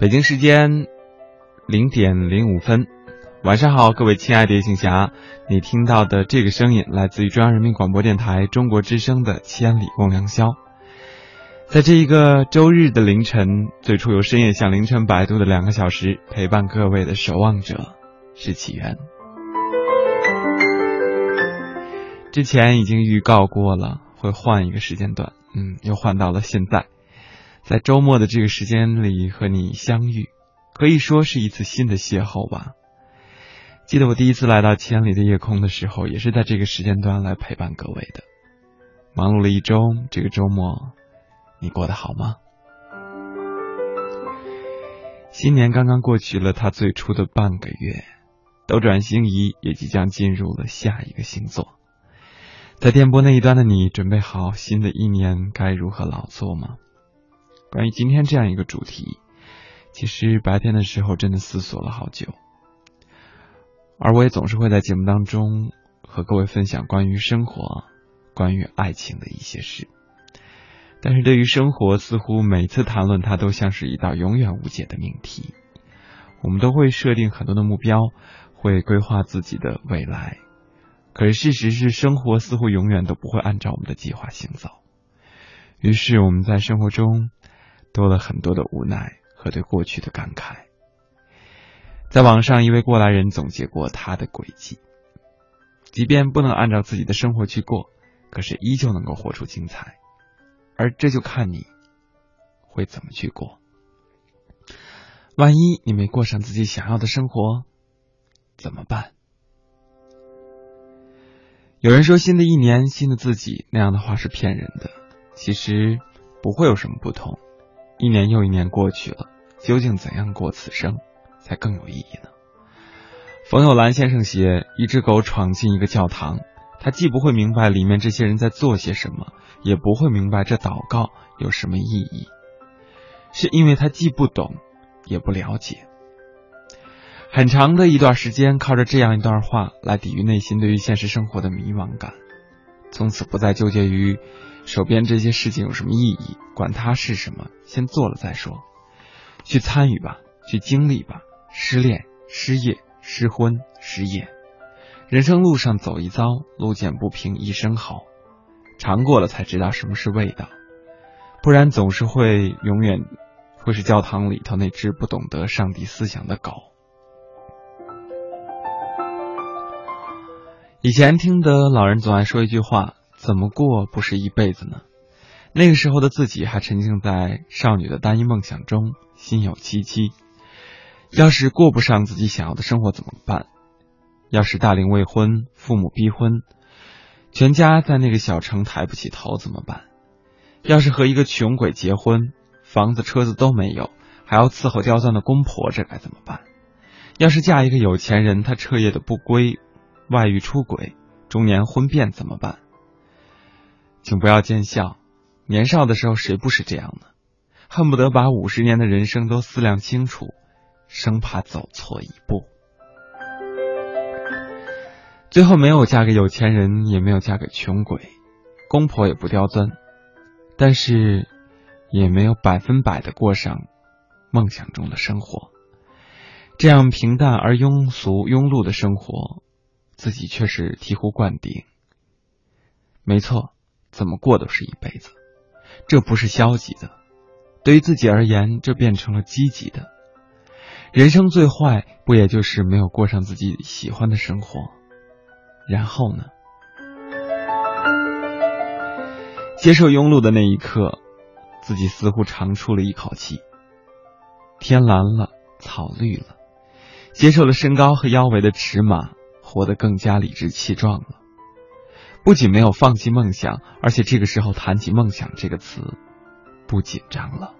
北京时间零点零五分，晚上好，各位亲爱的夜行侠，你听到的这个声音来自于中央人民广播电台中国之声的《千里共良宵》。在这一个周日的凌晨，最初由深夜向凌晨摆渡的两个小时，陪伴各位的守望者是起源。之前已经预告过了，会换一个时间段，嗯，又换到了现在。在周末的这个时间里和你相遇，可以说是一次新的邂逅吧。记得我第一次来到千里的夜空的时候，也是在这个时间段来陪伴各位的。忙碌了一周，这个周末你过得好吗？新年刚刚过去了，它最初的半个月，斗转星移，也即将进入了下一个星座。在电波那一端的你，准备好新的一年该如何劳作吗？关于今天这样一个主题，其实白天的时候真的思索了好久，而我也总是会在节目当中和各位分享关于生活、关于爱情的一些事。但是对于生活，似乎每次谈论它都像是一道永远无解的命题。我们都会设定很多的目标，会规划自己的未来，可是事实是，生活似乎永远都不会按照我们的计划行走。于是我们在生活中。多了很多的无奈和对过去的感慨。在网上，一位过来人总结过他的轨迹：即便不能按照自己的生活去过，可是依旧能够活出精彩。而这就看你会怎么去过。万一你没过上自己想要的生活，怎么办？有人说，新的一年，新的自己，那样的话是骗人的。其实不会有什么不同。一年又一年过去了，究竟怎样过此生才更有意义呢？冯友兰先生写：一只狗闯进一个教堂，他既不会明白里面这些人在做些什么，也不会明白这祷告有什么意义，是因为他既不懂，也不了解。很长的一段时间，靠着这样一段话来抵御内心对于现实生活的迷茫感，从此不再纠结于。手边这些事情有什么意义？管它是什么，先做了再说。去参与吧，去经历吧。失恋、失业、失婚、失业，人生路上走一遭，路见不平一声吼。尝过了才知道什么是味道，不然总是会永远会是教堂里头那只不懂得上帝思想的狗。以前听得老人总爱说一句话。怎么过不是一辈子呢？那个时候的自己还沉浸在少女的单一梦想中，心有戚戚。要是过不上自己想要的生活怎么办？要是大龄未婚，父母逼婚，全家在那个小城抬不起头怎么办？要是和一个穷鬼结婚，房子车子都没有，还要伺候刁钻的公婆，这该怎么办？要是嫁一个有钱人，他彻夜的不归，外遇出轨，中年婚变怎么办？请不要见笑，年少的时候谁不是这样呢？恨不得把五十年的人生都思量清楚，生怕走错一步。最后没有嫁给有钱人，也没有嫁给穷鬼，公婆也不刁钻，但是也没有百分百的过上梦想中的生活。这样平淡而庸俗、庸碌的生活，自己却是醍醐灌顶。没错。怎么过都是一辈子，这不是消极的，对于自己而言，这变成了积极的。人生最坏不也就是没有过上自己喜欢的生活？然后呢？接受庸碌的那一刻，自己似乎长出了一口气。天蓝了，草绿了，接受了身高和腰围的尺码，活得更加理直气壮了。不仅没有放弃梦想，而且这个时候谈起梦想这个词，不紧张了，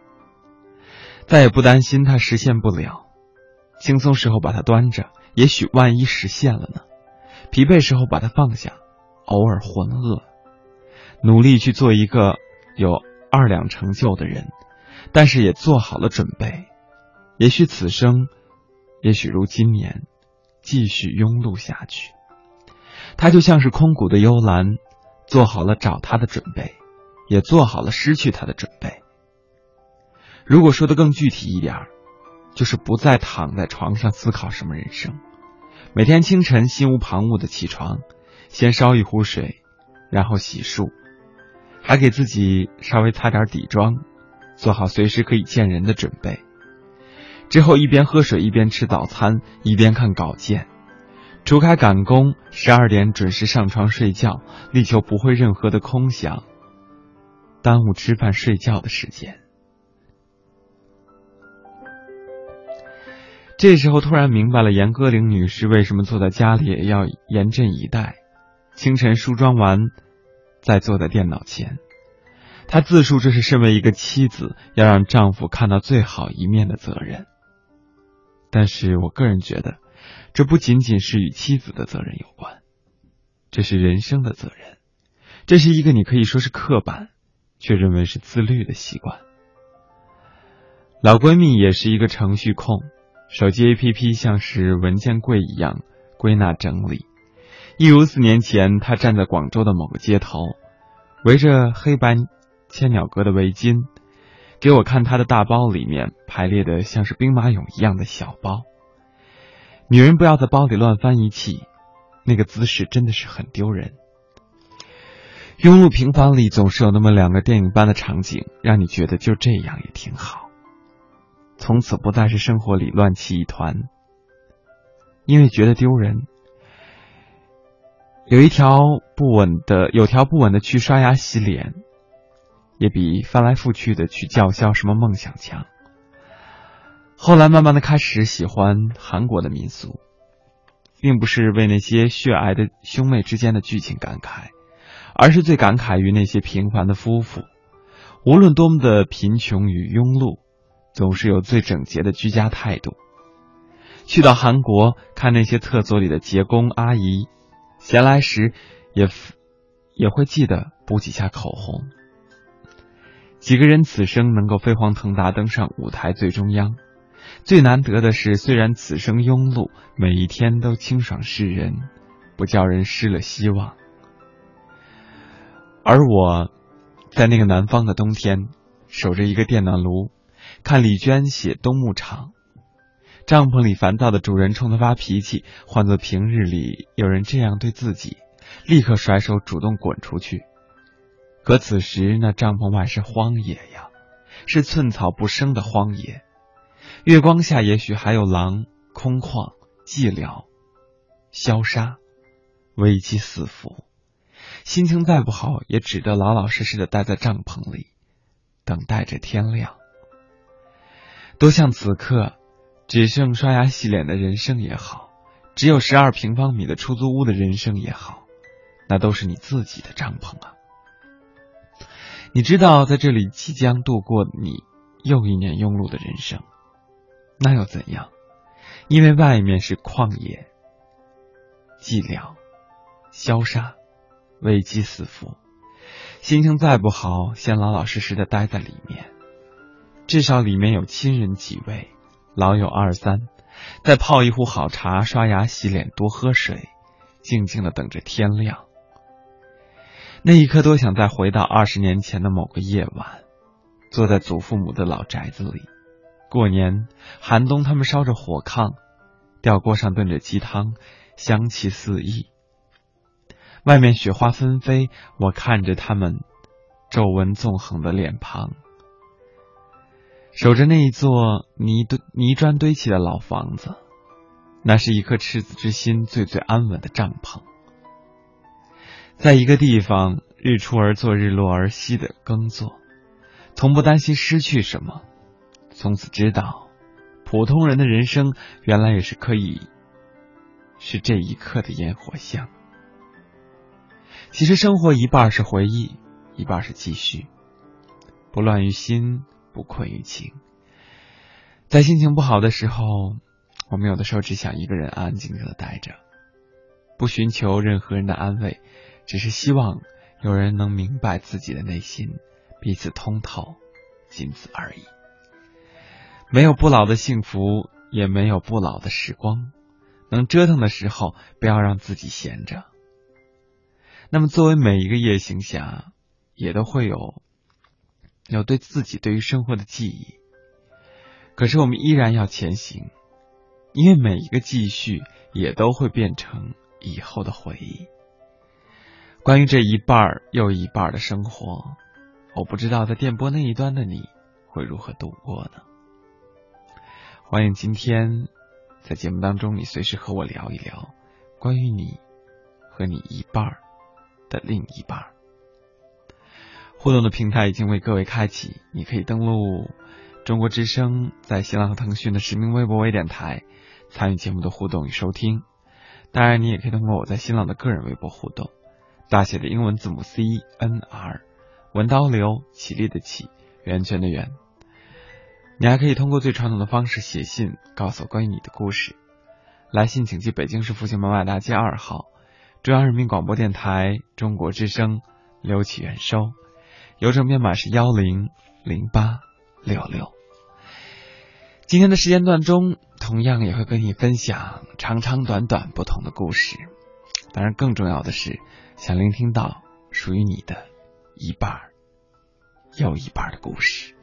再也不担心它实现不了，轻松时候把它端着，也许万一实现了呢？疲惫时候把它放下，偶尔浑噩，努力去做一个有二两成就的人，但是也做好了准备，也许此生，也许如今年，继续庸碌下去。他就像是空谷的幽兰，做好了找他的准备，也做好了失去他的准备。如果说的更具体一点，就是不再躺在床上思考什么人生，每天清晨心无旁骛的起床，先烧一壶水，然后洗漱，还给自己稍微擦点底妆，做好随时可以见人的准备。之后一边喝水一边吃早餐，一边看稿件，除开赶工，十二点准时上床睡觉，力求不会任何的空想，耽误吃饭睡觉的时间。这时候突然明白了严歌苓女士为什么坐在家里也要严阵以待，清晨梳妆完，再坐在电脑前。她自述这是身为一个妻子要让丈夫看到最好一面的责任。但是我个人觉得，这不仅仅是与妻子的责任有关，这是人生的责任，这是一个你可以说是刻板，却认为是自律的习惯。老闺蜜也是一个程序控，手机 APP 像是文件柜一样归纳整理。一如四年前，她站在广州的某个街头，围着黑白千鸟格的围巾。给我看她的大包，里面排列的像是兵马俑一样的小包。女人不要在包里乱翻一气，那个姿势真的是很丢人。庸碌平凡里总是有那么两个电影般的场景，让你觉得就这样也挺好。从此不再是生活里乱七一团，因为觉得丢人。有一条不稳的，有条不紊的去刷牙洗脸。也比翻来覆去的去叫嚣什么梦想强。后来慢慢的开始喜欢韩国的民俗，并不是为那些血癌的兄妹之间的剧情感慨，而是最感慨于那些平凡的夫妇，无论多么的贫穷与庸碌，总是有最整洁的居家态度。去到韩国看那些厕所里的洁工阿姨，闲来时也也会记得补几下口红。几个人此生能够飞黄腾达登上舞台最中央，最难得的是，虽然此生庸碌，每一天都清爽示人，不叫人失了希望。而我，在那个南方的冬天，守着一个电暖炉，看李娟写《冬牧场》，帐篷里烦躁的主人冲他发脾气，换作平日里有人这样对自己，立刻甩手主动滚出去。可此时，那帐篷外是荒野呀，是寸草不生的荒野。月光下，也许还有狼，空旷、寂寥、消杀、危机四伏。心情再不好，也只得老老实实的待在帐篷里，等待着天亮。多像此刻，只剩刷牙洗脸的人生也好，只有十二平方米的出租屋的人生也好，那都是你自己的帐篷啊。你知道，在这里即将度过你又一年庸碌的人生，那又怎样？因为外面是旷野、寂寥、消杀、危机四伏。心情再不好，先老老实实的待在里面，至少里面有亲人几位，老友二三，再泡一壶好茶，刷牙洗脸，多喝水，静静的等着天亮。那一刻，多想再回到二十年前的某个夜晚，坐在祖父母的老宅子里，过年寒冬，他们烧着火炕，吊锅上炖着鸡汤，香气四溢。外面雪花纷飞，我看着他们皱纹纵横的脸庞，守着那一座泥堆泥砖堆起的老房子，那是一颗赤子之心最最安稳的帐篷。在一个地方，日出而作，日落而息的耕作，从不担心失去什么。从此知道，普通人的人生原来也是可以是这一刻的烟火香。其实生活一半是回忆，一半是继续。不乱于心，不困于情。在心情不好的时候，我们有的时候只想一个人安安静静的待着，不寻求任何人的安慰。只是希望有人能明白自己的内心，彼此通透，仅此而已。没有不老的幸福，也没有不老的时光。能折腾的时候，不要让自己闲着。那么，作为每一个夜行侠，也都会有有对自己对于生活的记忆。可是我们依然要前行，因为每一个继续也都会变成以后的回忆。关于这一半又一半的生活，我不知道在电波那一端的你会如何度过呢？欢迎今天在节目当中，你随时和我聊一聊关于你和你一半儿的另一半儿。互动的平台已经为各位开启，你可以登录中国之声在新浪和腾讯的实名微博微电台参与节目的互动与收听。当然，你也可以通过我在新浪的个人微博互动，大写的英文字母 C N R，文刀流，起立的起，圆圈的圆。你还可以通过最传统的方式写信，告诉我关于你的故事。来信请寄北京市复兴门外大街二号中央人民广播电台中国之声，刘启元收。邮政编码是幺零零八六六。今天的时间段中，同样也会跟你分享长长短短不同的故事。当然，更重要的是，想聆听到属于你的一半儿又一半儿的故事。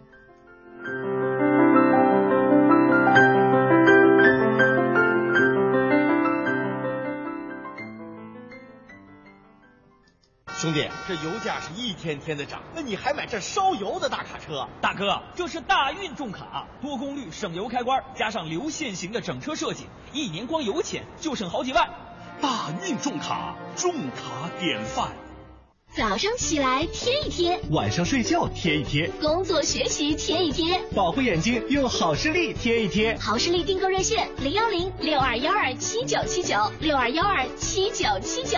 兄弟，这油价是一天天的涨，那你还买这烧油的大卡车？大哥，这是大运重卡，多功率省油开关，加上流线型的整车设计，一年光油钱就省好几万。大运重卡，重卡典范。早上起来贴一贴，晚上睡觉贴一贴，工作学习贴一贴，保护眼睛用好视力贴一贴。好视力订购热线：零幺零六二幺二七九七九六二幺二七九七九。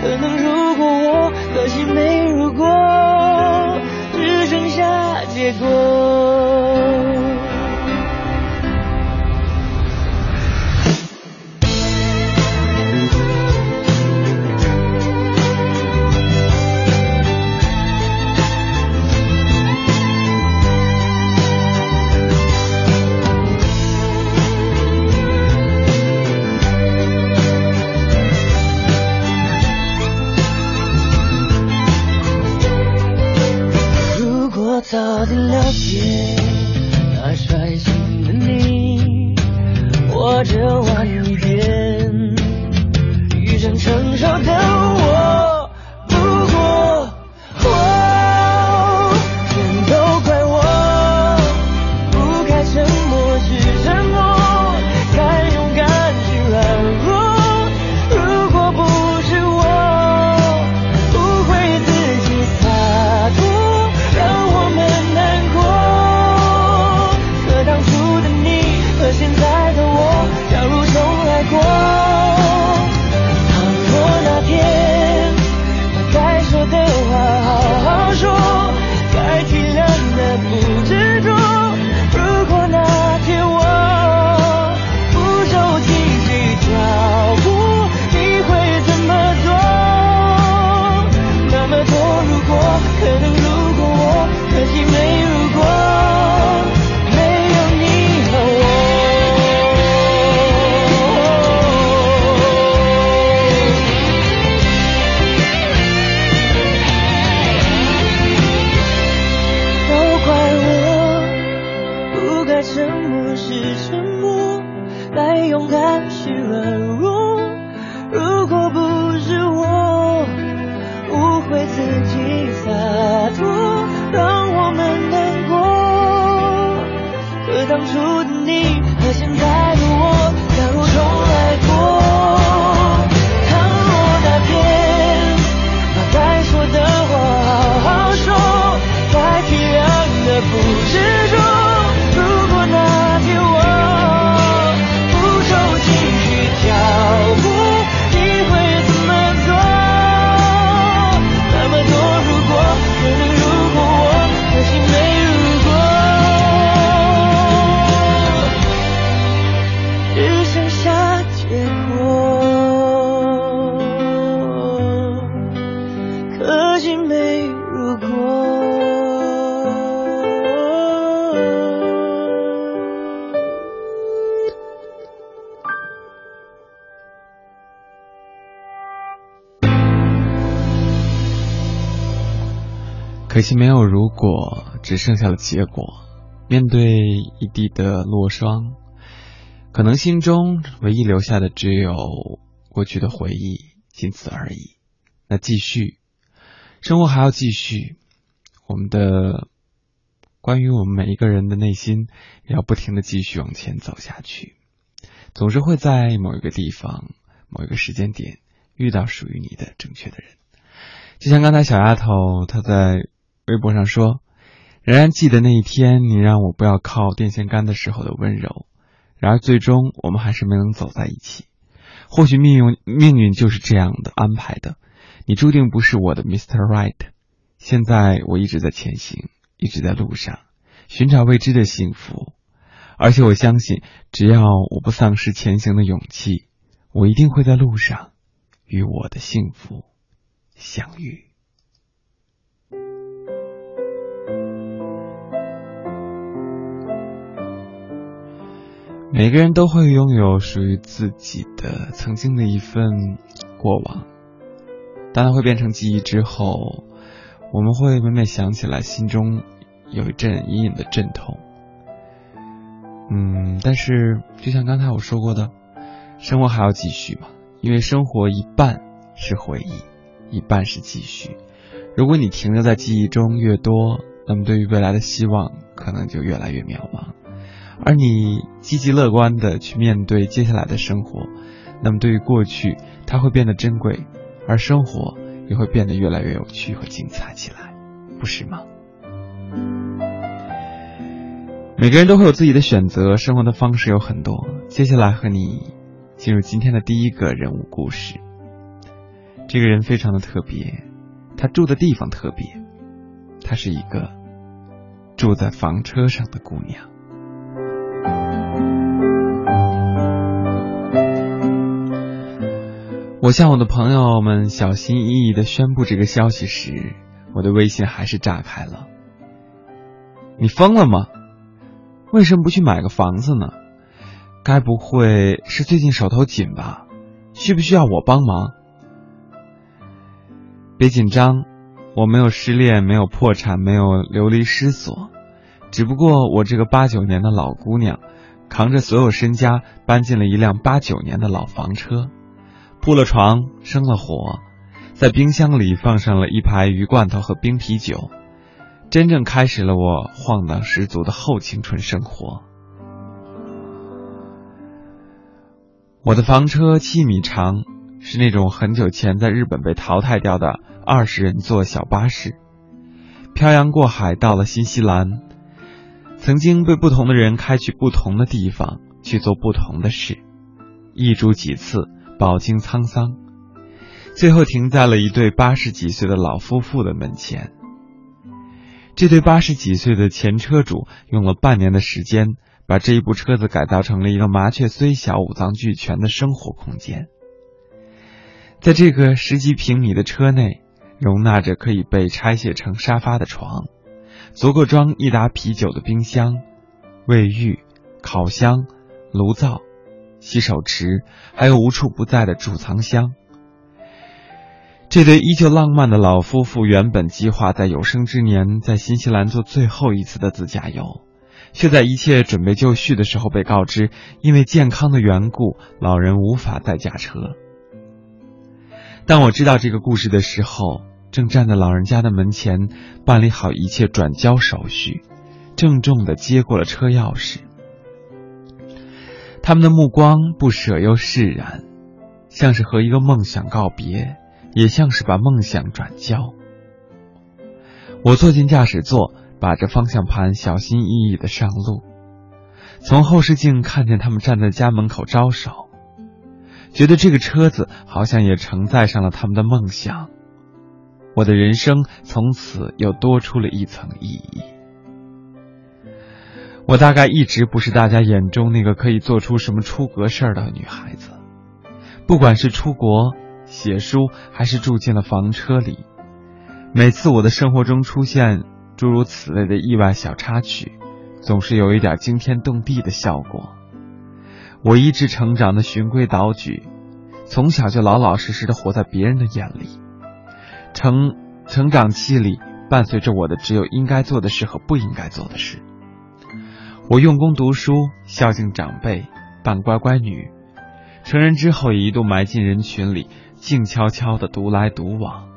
可能如果我，可惜没如果，只剩下结果。没有如果，只剩下了结果。面对一地的落霜，可能心中唯一留下的只有过去的回忆，仅此而已。那继续，生活还要继续，我们的关于我们每一个人的内心，也要不停的继续往前走下去。总是会在某一个地方、某一个时间点遇到属于你的正确的人。就像刚才小丫头她在微博上说：“仍然记得那一天，你让我不要靠电线杆的时候的温柔。然而最终我们还是没能走在一起。或许命运命运就是这样的安排的，你注定不是我的 Mr. Right。现在我一直在前行，一直在路上，寻找未知的幸福。而且我相信，只要我不丧失前行的勇气，我一定会在路上与我的幸福相遇。”每个人都会拥有属于自己的曾经的一份过往，当它会变成记忆之后，我们会每每想起来，心中有一阵隐隐的阵痛。嗯，但是就像刚才我说过的，生活还要继续嘛，因为生活一半是回忆，一半是继续。如果你停留在记忆中越多，那么对于未来的希望可能就越来越渺茫。而你积极乐观的去面对接下来的生活，那么对于过去，它会变得珍贵，而生活也会变得越来越有趣和精彩起来，不是吗？每个人都会有自己的选择，生活的方式有很多。接下来和你进入今天的第一个人物故事。这个人非常的特别，他住的地方特别，她是一个住在房车上的姑娘。我向我的朋友们小心翼翼的宣布这个消息时，我的微信还是炸开了。你疯了吗？为什么不去买个房子呢？该不会是最近手头紧吧？需不需要我帮忙？别紧张，我没有失恋，没有破产，没有流离失所，只不过我这个八九年的老姑娘，扛着所有身家搬进了一辆八九年的老房车。铺了床，生了火，在冰箱里放上了一排鱼罐头和冰啤酒，真正开始了我晃荡十足的后青春生活。我的房车七米长，是那种很久前在日本被淘汰掉的二十人座小巴士，漂洋过海到了新西兰，曾经被不同的人开去不同的地方去做不同的事，一住几次。饱经沧桑，最后停在了一对八十几岁的老夫妇的门前。这对八十几岁的前车主用了半年的时间，把这一部车子改造成了一个麻雀虽小、五脏俱全的生活空间。在这个十几平米的车内，容纳着可以被拆卸成沙发的床，足够装一打啤酒的冰箱、卫浴、烤箱、炉灶。洗手池，还有无处不在的储藏箱。这对依旧浪漫的老夫妇原本计划在有生之年在新西兰做最后一次的自驾游，却在一切准备就绪的时候被告知，因为健康的缘故，老人无法带驾车。当我知道这个故事的时候，正站在老人家的门前，办理好一切转交手续，郑重的接过了车钥匙。他们的目光不舍又释然，像是和一个梦想告别，也像是把梦想转交。我坐进驾驶座，把着方向盘，小心翼翼的上路。从后视镜看见他们站在家门口招手，觉得这个车子好像也承载上了他们的梦想。我的人生从此又多出了一层意义。我大概一直不是大家眼中那个可以做出什么出格事儿的女孩子，不管是出国、写书，还是住进了房车里。每次我的生活中出现诸如此类的意外小插曲，总是有一点惊天动地的效果。我一直成长的循规蹈矩，从小就老老实实的活在别人的眼里。成成长期里伴随着我的只有应该做的事和不应该做的事。我用功读书，孝敬长辈，扮乖乖女。成人之后也一度埋进人群里，静悄悄的独来独往。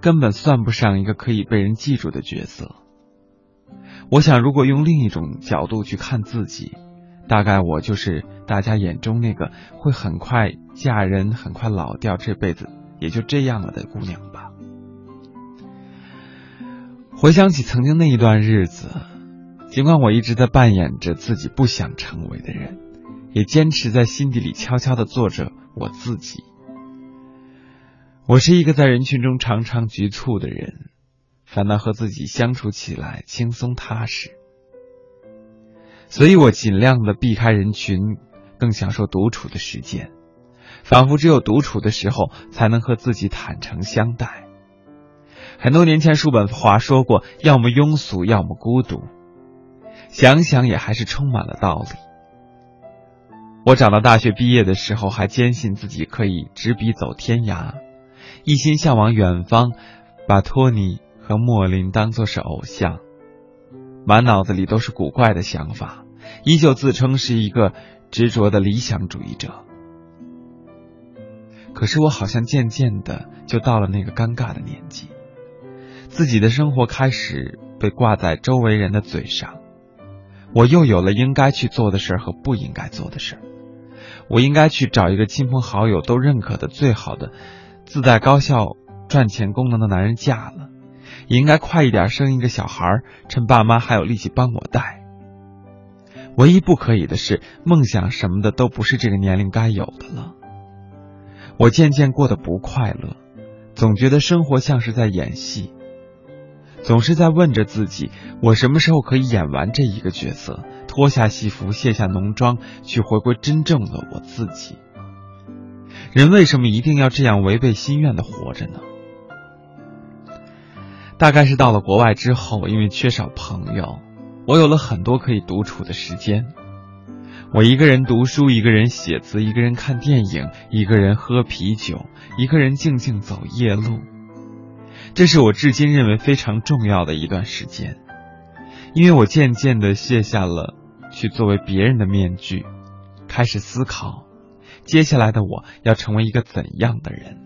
根本算不上一个可以被人记住的角色。我想，如果用另一种角度去看自己，大概我就是大家眼中那个会很快嫁人、很快老掉、这辈子也就这样了的姑娘吧。回想起曾经那一段日子，尽管我一直在扮演着自己不想成为的人，也坚持在心底里悄悄的做着我自己。我是一个在人群中常常局促的人，反倒和自己相处起来轻松踏实，所以我尽量的避开人群，更享受独处的时间，仿佛只有独处的时候才能和自己坦诚相待。很多年前，叔本华说过：“要么庸俗，要么孤独。”想想也还是充满了道理。我长到大学毕业的时候，还坚信自己可以执笔走天涯。一心向往远方，把托尼和莫林当作是偶像，满脑子里都是古怪的想法，依旧自称是一个执着的理想主义者。可是我好像渐渐的就到了那个尴尬的年纪，自己的生活开始被挂在周围人的嘴上，我又有了应该去做的事儿和不应该做的事儿我应该去找一个亲朋好友都认可的最好的。自带高效赚钱功能的男人嫁了，也应该快一点生一个小孩，趁爸妈还有力气帮我带。唯一不可以的是，梦想什么的都不是这个年龄该有的了。我渐渐过得不快乐，总觉得生活像是在演戏，总是在问着自己：我什么时候可以演完这一个角色，脱下戏服，卸下浓妆，去回归真正的我自己？人为什么一定要这样违背心愿的活着呢？大概是到了国外之后，因为缺少朋友，我有了很多可以独处的时间。我一个人读书，一个人写字，一个人看电影，一个人喝啤酒，一个人静静走夜路。这是我至今认为非常重要的一段时间，因为我渐渐的卸下了去作为别人的面具，开始思考。接下来的我要成为一个怎样的人？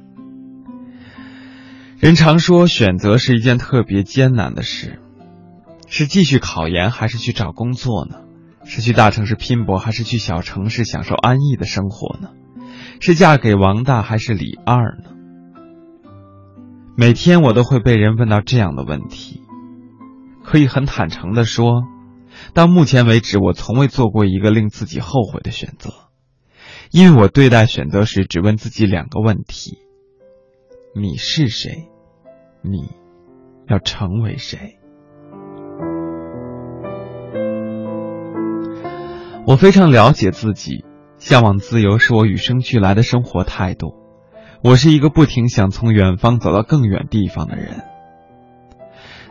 人常说选择是一件特别艰难的事，是继续考研还是去找工作呢？是去大城市拼搏还是去小城市享受安逸的生活呢？是嫁给王大还是李二呢？每天我都会被人问到这样的问题，可以很坦诚的说，到目前为止，我从未做过一个令自己后悔的选择。因为我对待选择时只问自己两个问题：你是谁？你要成为谁？我非常了解自己，向往自由是我与生俱来的生活态度。我是一个不停想从远方走到更远地方的人。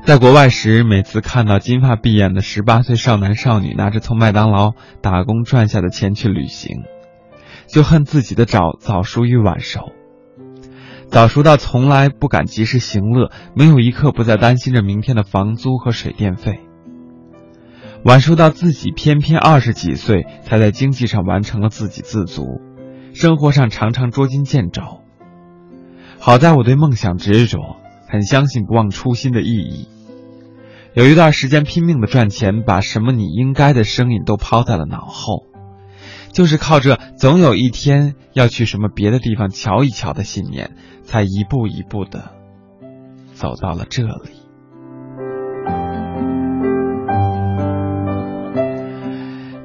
在国外时，每次看到金发碧眼的十八岁少男少女拿着从麦当劳打工赚下的钱去旅行。就恨自己的早早熟与晚熟，早熟到从来不敢及时行乐，没有一刻不再担心着明天的房租和水电费。晚熟到自己偏偏二十几岁才在经济上完成了自给自足，生活上常常捉襟见肘。好在我对梦想执着，很相信不忘初心的意义。有一段时间拼命的赚钱，把什么你应该的声音都抛在了脑后，就是靠着总有一天要去什么别的地方瞧一瞧的信念，才一步一步的走到了这里。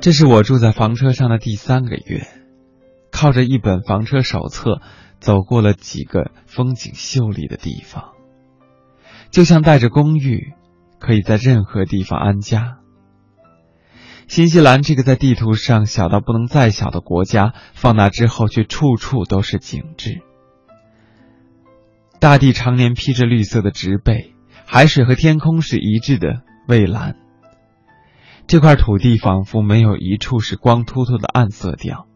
这是我住在房车上的第三个月，靠着一本房车手册，走过了几个风景秀丽的地方，就像带着公寓，可以在任何地方安家。新西兰这个在地图上小到不能再小的国家，放大之后却处处都是景致。大地常年披着绿色的植被，海水和天空是一致的蔚蓝。这块土地仿佛没有一处是光秃秃的暗色调。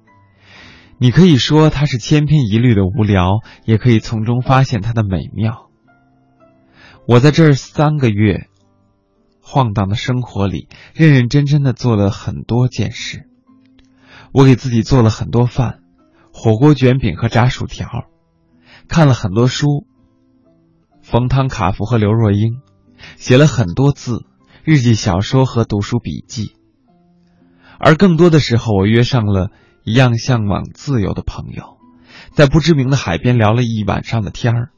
你可以说它是千篇一律的无聊，也可以从中发现它的美妙。我在这三个月晃荡的生活里，认认真真的做了很多件事。我给自己做了很多饭，火锅、卷饼和炸薯条，看了很多书，冯唐、卡夫和刘若英，写了很多字。日记、小说和读书笔记，而更多的时候，我约上了一样向往自由的朋友，在不知名的海边聊了一晚上的天儿，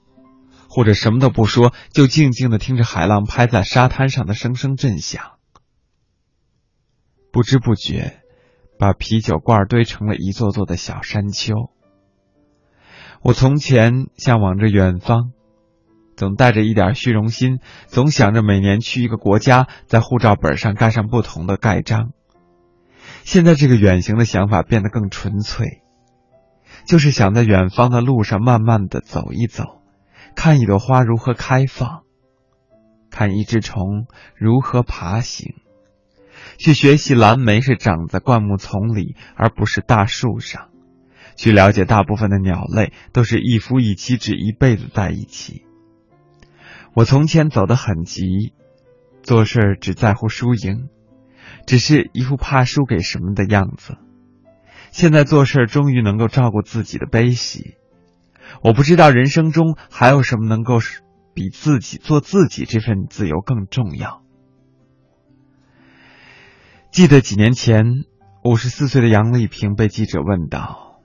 或者什么都不说，就静静的听着海浪拍在沙滩上的声声震响，不知不觉把啤酒罐堆成了一座座的小山丘。我从前向往着远方。总带着一点虚荣心，总想着每年去一个国家，在护照本上盖上不同的盖章。现在这个远行的想法变得更纯粹，就是想在远方的路上慢慢的走一走，看一朵花如何开放，看一只虫如何爬行，去学习蓝莓是长在灌木丛里，而不是大树上，去了解大部分的鸟类都是一夫一妻制一辈子在一起。我从前走得很急，做事只在乎输赢，只是一副怕输给什么的样子。现在做事终于能够照顾自己的悲喜，我不知道人生中还有什么能够比自己做自己这份自由更重要。记得几年前，五十四岁的杨丽萍被记者问到：“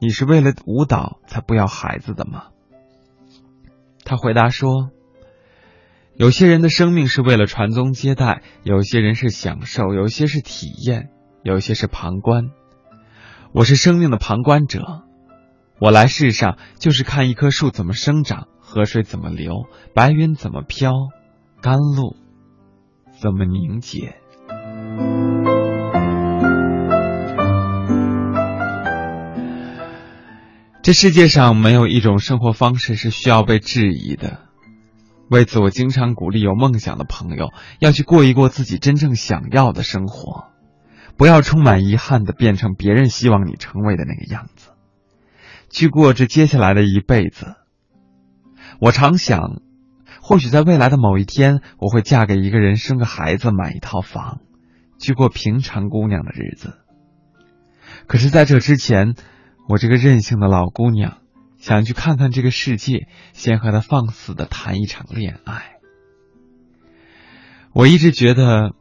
你是为了舞蹈才不要孩子的吗？”他回答说：“有些人的生命是为了传宗接代，有些人是享受，有些是体验，有些是旁观。我是生命的旁观者，我来世上就是看一棵树怎么生长，河水怎么流，白云怎么飘，甘露怎么凝结。”这世界上没有一种生活方式是需要被质疑的，为此我经常鼓励有梦想的朋友要去过一过自己真正想要的生活，不要充满遗憾的变成别人希望你成为的那个样子，去过这接下来的一辈子。我常想，或许在未来的某一天，我会嫁给一个人，生个孩子，买一套房，去过平常姑娘的日子。可是，在这之前。我这个任性的老姑娘，想去看看这个世界，先和他放肆的谈一场恋爱。我一直觉得，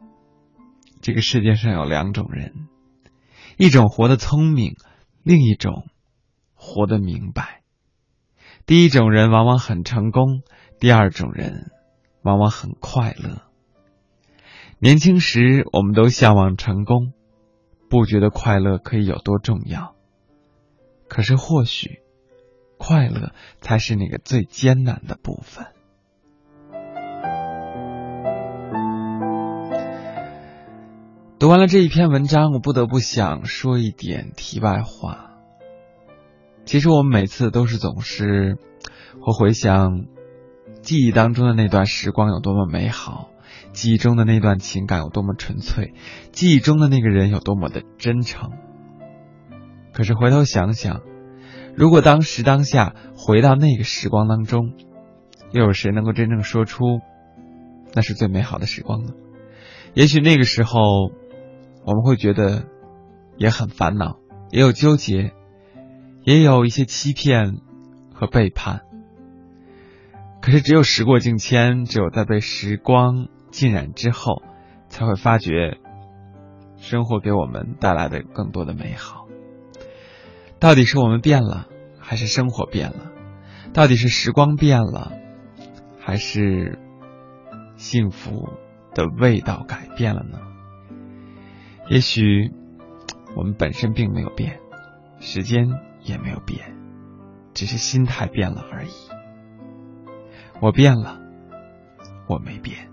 这个世界上有两种人，一种活得聪明，另一种活得明白。第一种人往往很成功，第二种人往往很快乐。年轻时我们都向往成功，不觉得快乐可以有多重要。可是，或许，快乐才是那个最艰难的部分。读完了这一篇文章，我不得不想说一点题外话。其实，我们每次都是总是会回想记忆当中的那段时光有多么美好，记忆中的那段情感有多么纯粹，记忆中的那个人有多么的真诚。可是回头想想，如果当时当下回到那个时光当中，又有谁能够真正说出那是最美好的时光呢？也许那个时候我们会觉得也很烦恼，也有纠结，也有一些欺骗和背叛。可是，只有时过境迁，只有在被时光浸染之后，才会发觉生活给我们带来的更多的美好。到底是我们变了，还是生活变了？到底是时光变了，还是幸福的味道改变了呢？也许我们本身并没有变，时间也没有变，只是心态变了而已。我变了，我没变。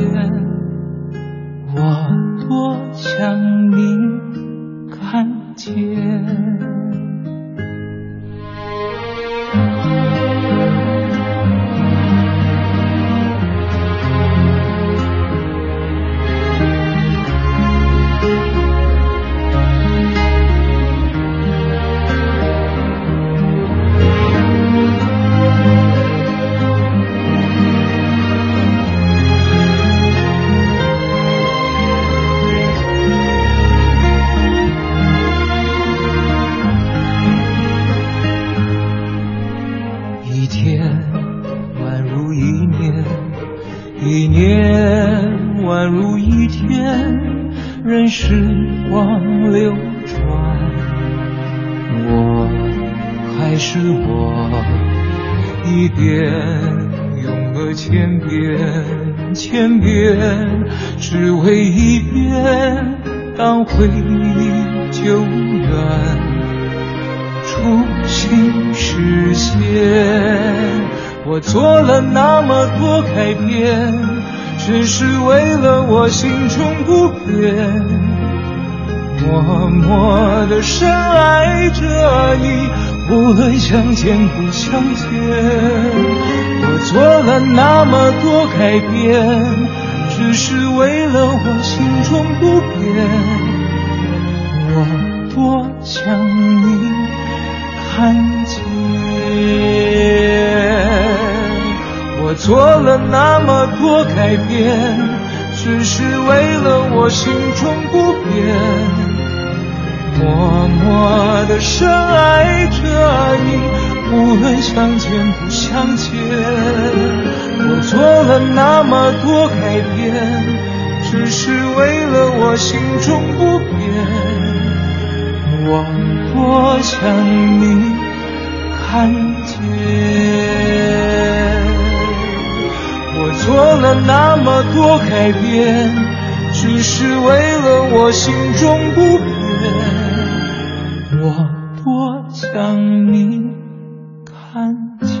你看见。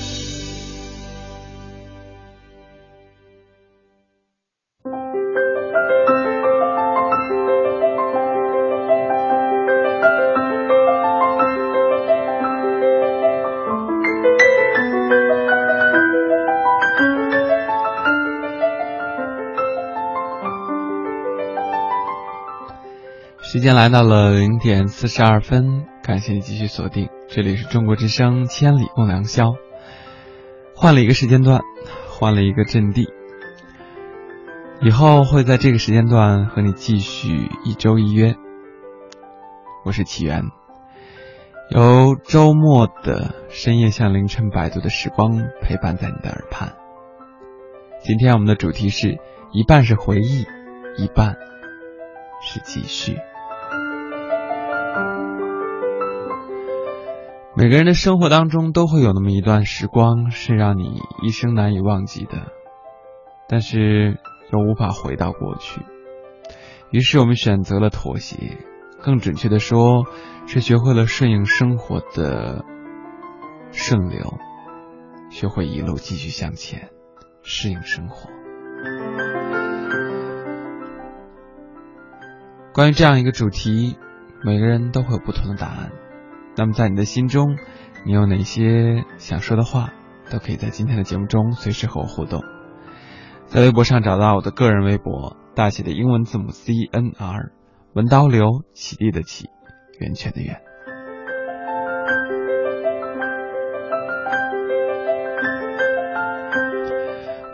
时间来到了零点四十二分，感谢你继续锁定，这里是中国之声《千里共良宵》。换了一个时间段，换了一个阵地，以后会在这个时间段和你继续一周一约。我是启源，由周末的深夜向凌晨摆渡的时光陪伴在你的耳畔。今天我们的主题是一半是回忆，一半是继续。每个人的生活当中都会有那么一段时光是让你一生难以忘记的，但是又无法回到过去。于是我们选择了妥协，更准确的说，是学会了顺应生活的顺流，学会一路继续向前，适应生活。关于这样一个主题，每个人都会有不同的答案。那么，在你的心中，你有哪些想说的话，都可以在今天的节目中随时和我互动。在微博上找到我的个人微博，大写的英文字母 C N R，文刀流，起立的起，源泉的源。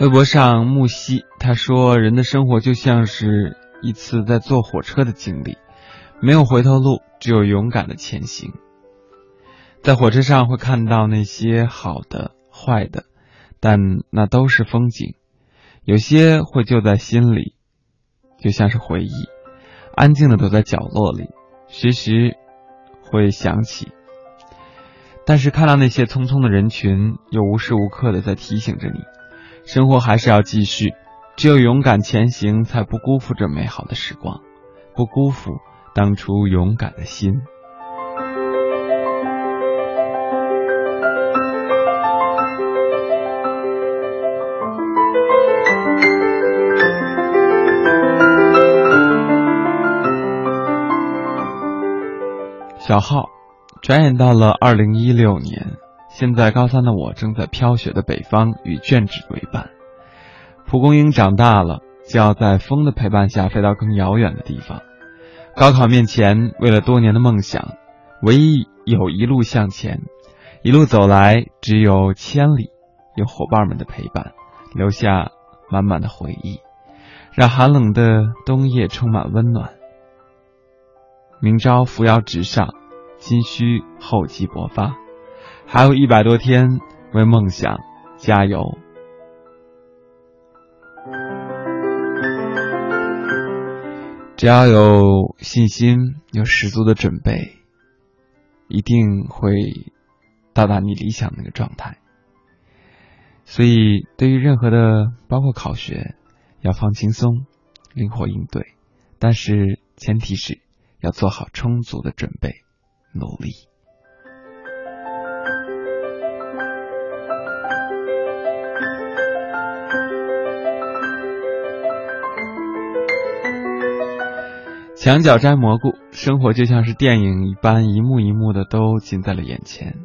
微博上木西他说：“人的生活就像是一次在坐火车的经历，没有回头路，只有勇敢的前行。”在火车上会看到那些好的、坏的，但那都是风景。有些会就在心里，就像是回忆，安静的躲在角落里，时时会想起。但是看到那些匆匆的人群，又无时无刻的在提醒着你，生活还是要继续。只有勇敢前行，才不辜负这美好的时光，不辜负当初勇敢的心。小号，转眼到了二零一六年，现在高三的我正在飘雪的北方与卷纸为伴。蒲公英长大了，就要在风的陪伴下飞到更遥远的地方。高考面前，为了多年的梦想，唯一有一路向前，一路走来只有千里，有伙伴们的陪伴，留下满满的回忆，让寒冷的冬夜充满温暖。明朝扶摇直上，今夕厚积薄发，还有一百多天，为梦想加油。只要有信心，有十足的准备，一定会到达你理想那个状态。所以，对于任何的，包括考学，要放轻松，灵活应对。但是，前提是。要做好充足的准备，努力。墙角摘蘑菇，生活就像是电影一般，一幕一幕的都近在了眼前。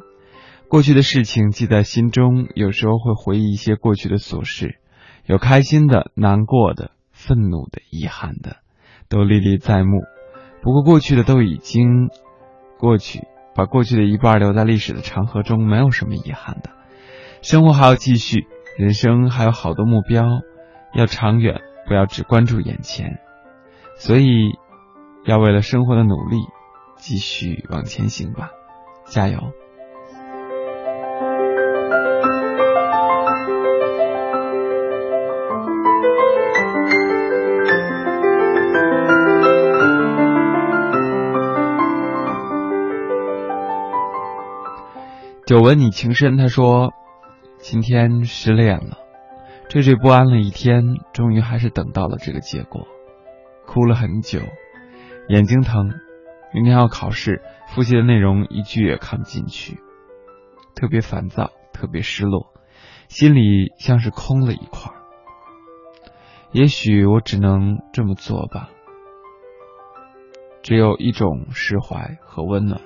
过去的事情记在心中，有时候会回忆一些过去的琐事，有开心的、难过的、愤怒的、遗憾的，都历历在目。不过过去的都已经过去，把过去的一半留在历史的长河中，没有什么遗憾的。生活还要继续，人生还有好多目标，要长远，不要只关注眼前。所以，要为了生活的努力，继续往前行吧，加油！久闻你情深，他说：“今天失恋了，惴惴不安了一天，终于还是等到了这个结果，哭了很久，眼睛疼，明天要考试，复习的内容一句也看不进去，特别烦躁，特别失落，心里像是空了一块。也许我只能这么做吧，只有一种释怀和温暖，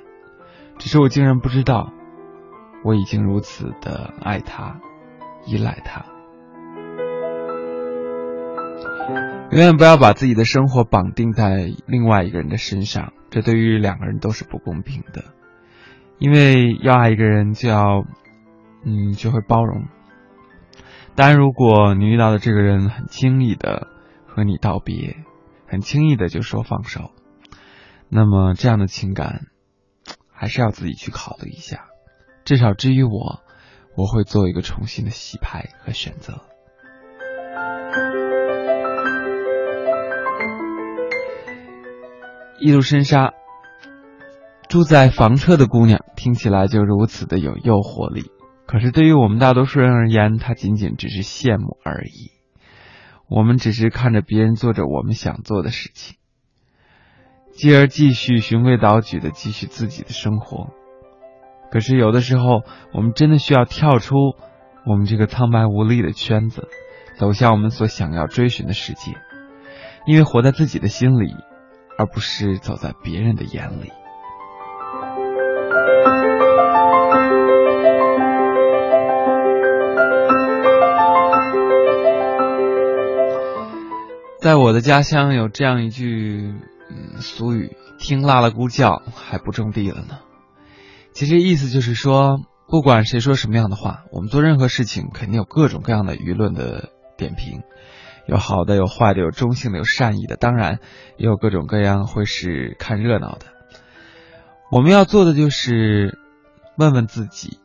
只是我竟然不知道，我已经如此的爱他，依赖他。永远不要把自己的生活绑定在另外一个人的身上，这对于两个人都是不公平的。因为要爱一个人，就要，嗯，学会包容。当然，如果你遇到的这个人很轻易的和你道别，很轻易的就说放手，那么这样的情感，还是要自己去考虑一下。至少至于我，我会做一个重新的洗牌和选择。一路深沙，住在房车的姑娘听起来就如此的有诱惑力。可是对于我们大多数人而言，她仅仅只是羡慕而已。我们只是看着别人做着我们想做的事情，继而继续循规蹈矩的继续自己的生活。可是有的时候，我们真的需要跳出我们这个苍白无力的圈子，走向我们所想要追寻的世界，因为活在自己的心里。而不是走在别人的眼里。在我的家乡有这样一句嗯俗语：“听腊腊咕叫还不种地了呢。”其实意思就是说，不管谁说什么样的话，我们做任何事情肯定有各种各样的舆论的点评。有好的，有坏的，有中性的，有善意的，当然也有各种各样会是看热闹的。我们要做的就是问问自己，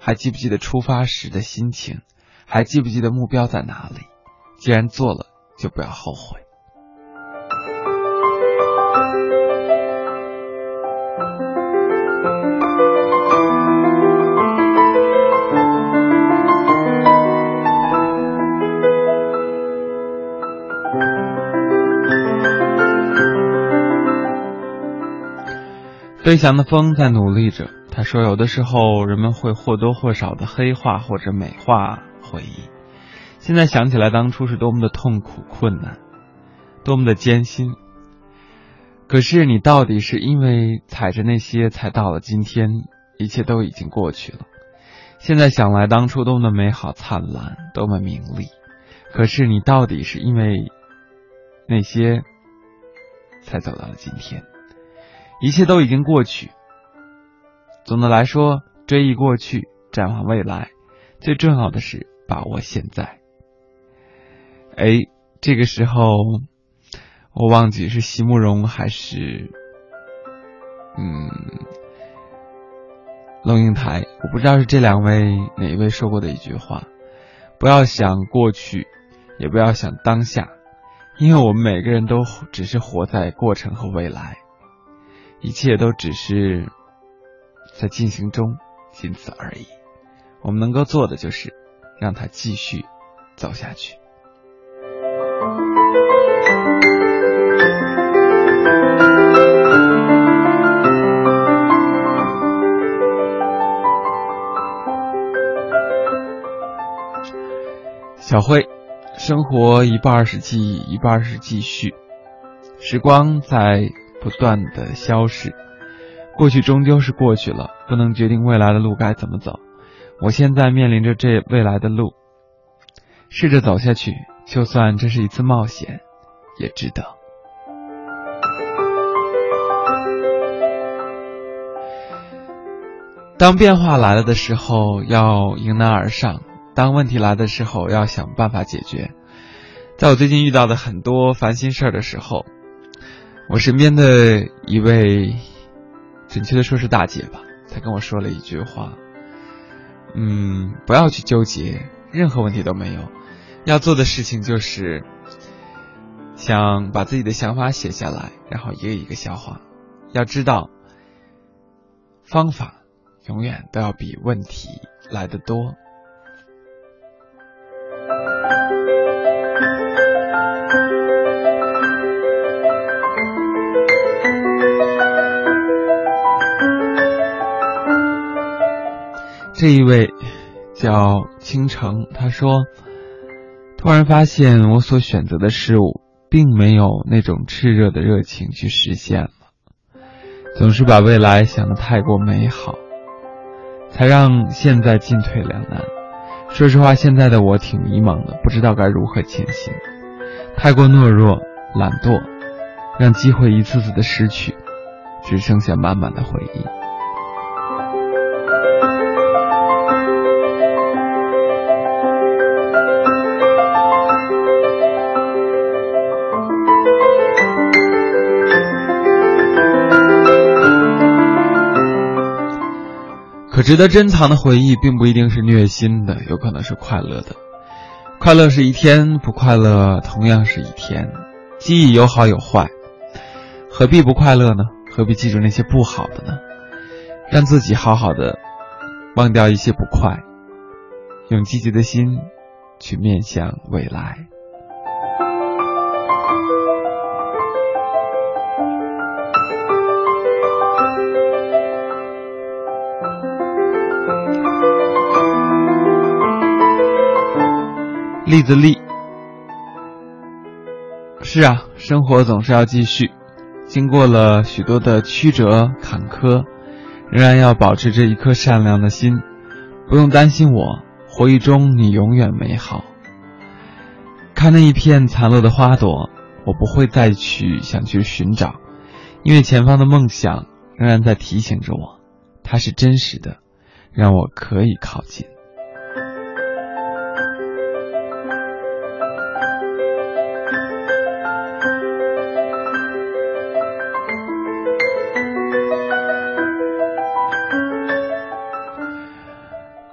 还记不记得出发时的心情？还记不记得目标在哪里？既然做了，就不要后悔。飞翔的风在努力着。他说：“有的时候，人们会或多或少的黑化或者美化回忆。现在想起来，当初是多么的痛苦、困难，多么的艰辛。可是，你到底是因为踩着那些，才到了今天，一切都已经过去了。现在想来，当初多么的美好、灿烂，多么名利。可是，你到底是因为那些，才走到了今天。”一切都已经过去。总的来说，追忆过去，展望未来，最重要的是把握现在。哎，这个时候，我忘记是席慕容还是嗯龙应台，我不知道是这两位哪一位说过的一句话：不要想过去，也不要想当下，因为我们每个人都只是活在过程和未来。一切都只是在进行中，仅此而已。我们能够做的就是让它继续走下去。小慧，生活一半是记忆，一半是继续。时光在。不断的消逝，过去终究是过去了，不能决定未来的路该怎么走。我现在面临着这未来的路，试着走下去，就算这是一次冒险，也值得。当变化来了的时候，要迎难而上；当问题来的时候，要想办法解决。在我最近遇到的很多烦心事儿的时候。我身边的一位，准确的说是大姐吧，她跟我说了一句话，嗯，不要去纠结，任何问题都没有，要做的事情就是想把自己的想法写下来，然后一个一个消化。要知道，方法永远都要比问题来的多。这一位叫倾城，他说：“突然发现我所选择的事物，并没有那种炽热的热情去实现了，总是把未来想得太过美好，才让现在进退两难。说实话，现在的我挺迷茫的，不知道该如何前行。太过懦弱、懒惰，让机会一次次的失去，只剩下满满的回忆。”可值得珍藏的回忆，并不一定是虐心的，有可能是快乐的。快乐是一天，不快乐同样是一天。记忆有好有坏，何必不快乐呢？何必记住那些不好的呢？让自己好好的忘掉一些不快，用积极的心去面向未来。栗子栗，是啊，生活总是要继续。经过了许多的曲折坎坷，仍然要保持着一颗善良的心。不用担心我，回忆中你永远美好。看那一片残落的花朵，我不会再去想去寻找，因为前方的梦想仍然在提醒着我，它是真实的，让我可以靠近。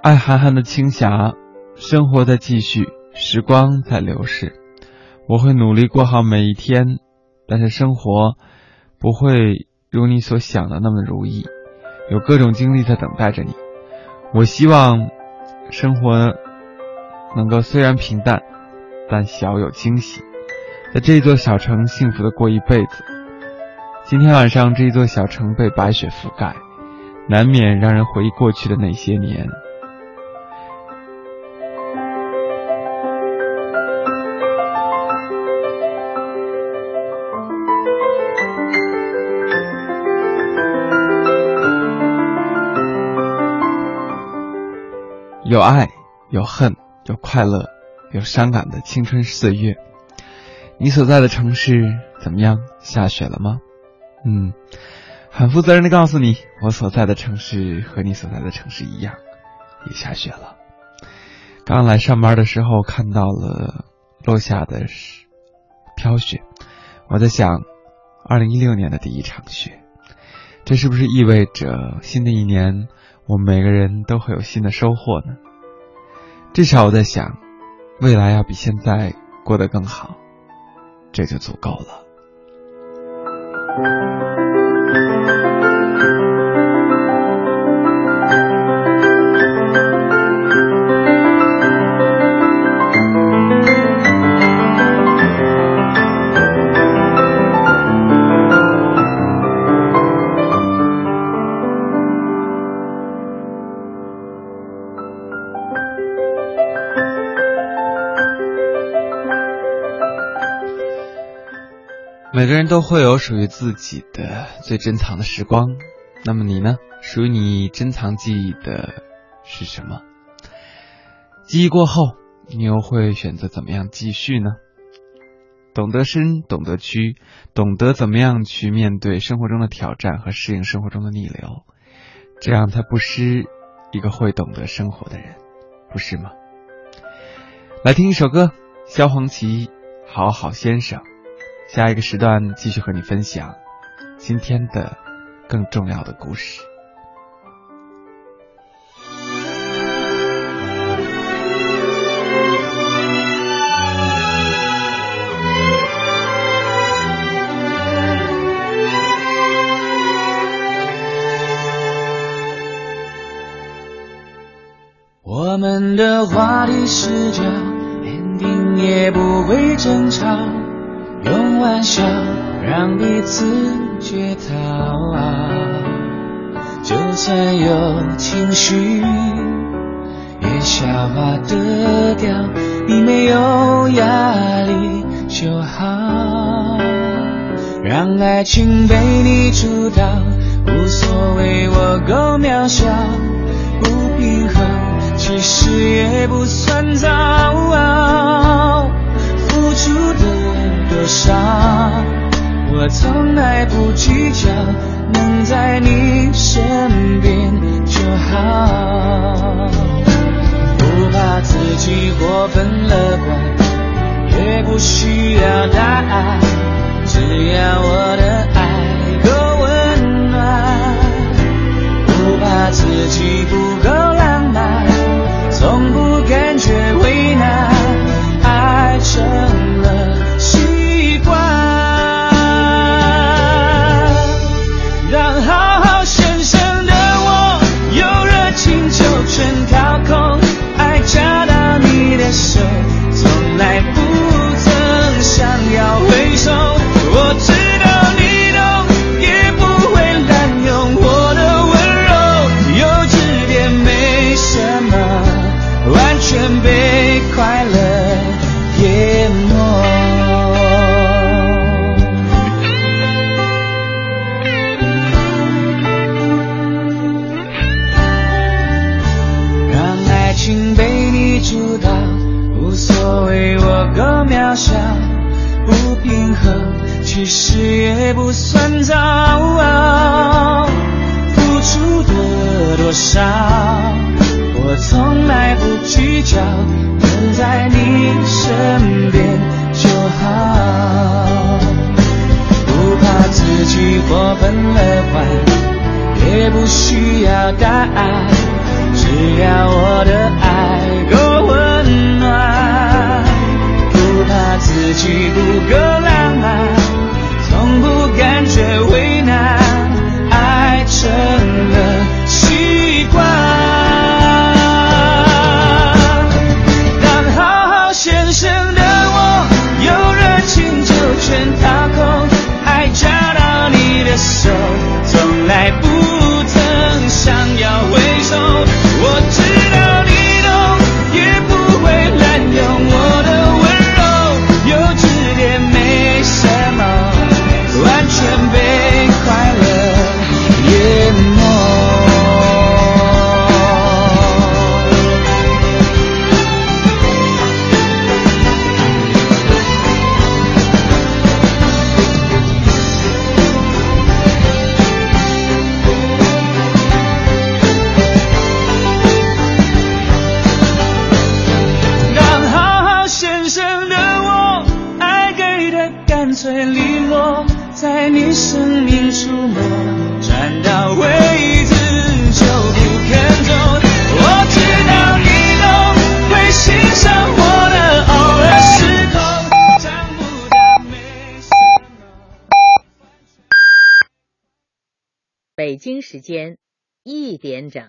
爱寒寒的青霞，生活在继续，时光在流逝。我会努力过好每一天，但是生活不会如你所想的那么如意，有各种经历在等待着你。我希望生活能够虽然平淡，但小有惊喜，在这座小城幸福的过一辈子。今天晚上，这一座小城被白雪覆盖，难免让人回忆过去的那些年。有爱，有恨，有快乐，有伤感的青春岁月。你所在的城市怎么样？下雪了吗？嗯，很负责任的告诉你，我所在的城市和你所在的城市一样，也下雪了。刚来上班的时候看到了落下的飘雪，我在想，二零一六年的第一场雪，这是不是意味着新的一年？我们每个人都会有新的收获呢。至少我在想，未来要比现在过得更好，这就足够了。每个人都会有属于自己的最珍藏的时光，那么你呢？属于你珍藏记忆的是什么？记忆过后，你又会选择怎么样继续呢？懂得伸，懂得屈，懂得怎么样去面对生活中的挑战和适应生活中的逆流，这样才不失一个会懂得生活的人，不是吗？来听一首歌，萧煌奇《好好先生》。下一个时段继续和你分享今天的更重要的故事。我们的话题是这，连定也不会争吵。用玩笑让彼此解套，就算有情绪，也消化得掉，你没有压力就好。让爱情被你主导，无所谓我够渺小，不平衡其实也不算糟。付出的多少，我从来不计较。能在你身边就好，不怕自己过分乐观，也不需要答案，只要我的爱够温暖。不怕自己不在你身边就好。不怕自己过分乐观，也不需要答案，只要我的时间一点整。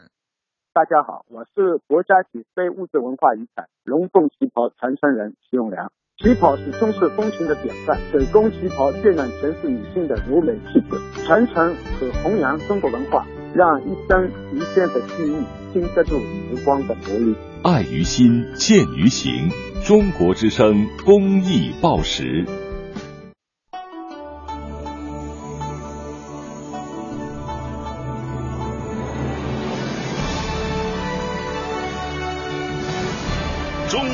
大家好，我是国家级非物质文化遗产龙凤旗袍传承人徐永良。旗袍是中式风情的典范，手工旗袍渲染全是女性的柔美气质，传承和弘扬中国文化，让一生一线的记忆经得住时光的磨砺。爱于心，见于行。中国之声公益报时。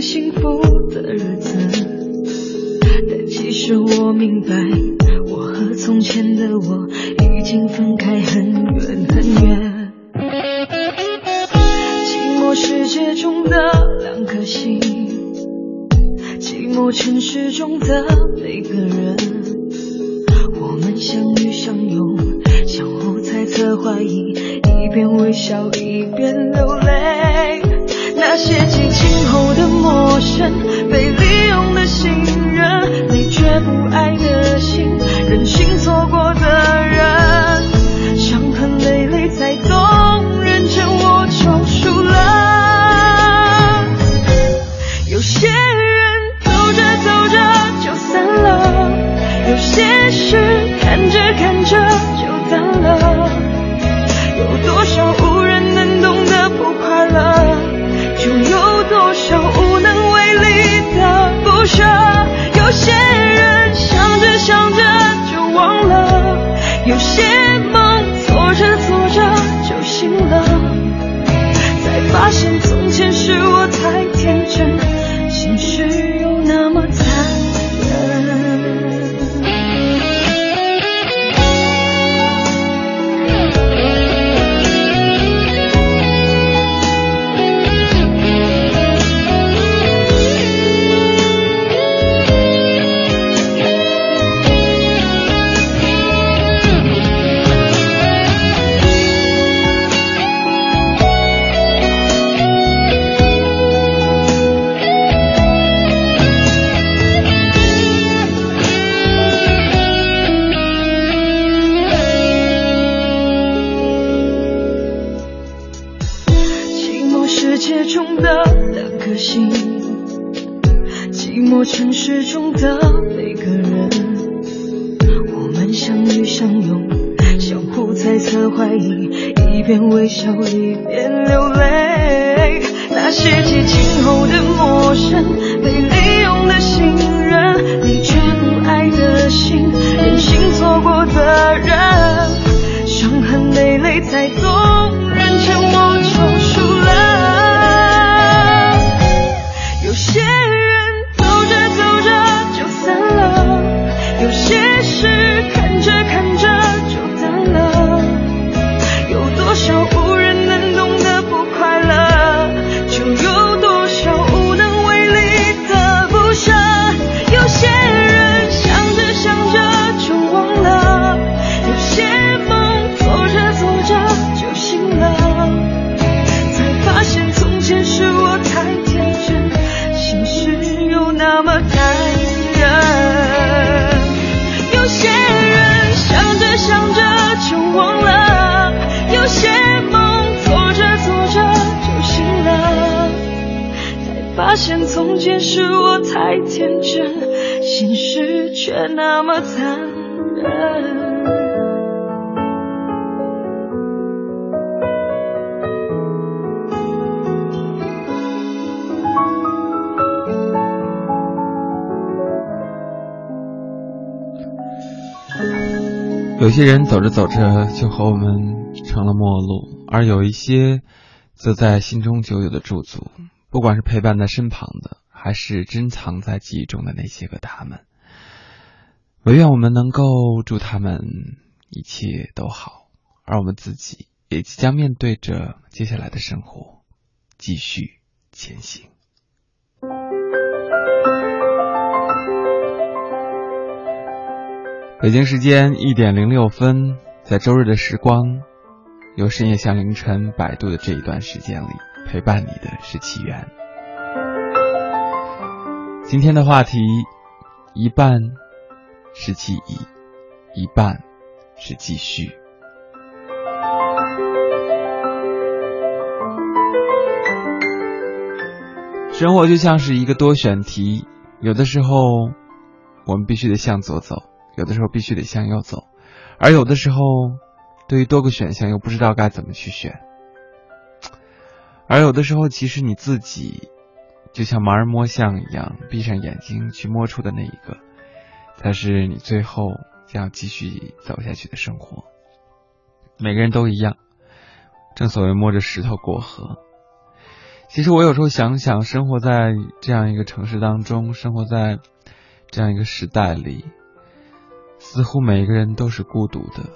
幸福的日子，但其实我明白，我和从前的我已经分开很远很远。寂寞世界中的两颗心，寂寞城市中的每个人，我们相遇相拥，相互猜测怀疑，一边微笑一边有些人走着走着就和我们成了陌路，而有一些则在心中久久的驻足。不管是陪伴在身旁的，还是珍藏在记忆中的那些个他们，唯愿我们能够祝他们一切都好，而我们自己也即将面对着接下来的生活，继续前行。北京时间一点零六分，在周日的时光，由深夜向凌晨摆渡的这一段时间里，陪伴你的是起源。今天的话题，一半是记忆，一半是继续。生活就像是一个多选题，有的时候我们必须得向左走。有的时候必须得向右走，而有的时候，对于多个选项又不知道该怎么去选，而有的时候，其实你自己就像盲人摸象一样，闭上眼睛去摸出的那一个，才是你最后将要继续走下去的生活。每个人都一样，正所谓摸着石头过河。其实我有时候想想，生活在这样一个城市当中，生活在这样一个时代里，似乎每一个人都是孤独的。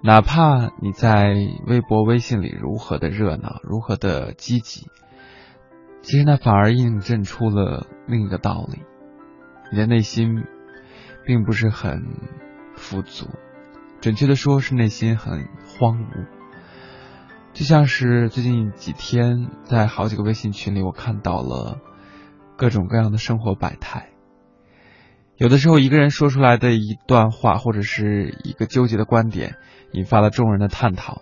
哪怕你在微博、微信里如何的热闹，如何的积极，其实那反而印证出了另一个道理：你的内心并不是很富足，准确的说是内心很荒芜。就像是最近几天，在好几个微信群里，我看到了各种各样的生活百态。有的时候，一个人说出来的一段话，或者是一个纠结的观点。引发了众人的探讨，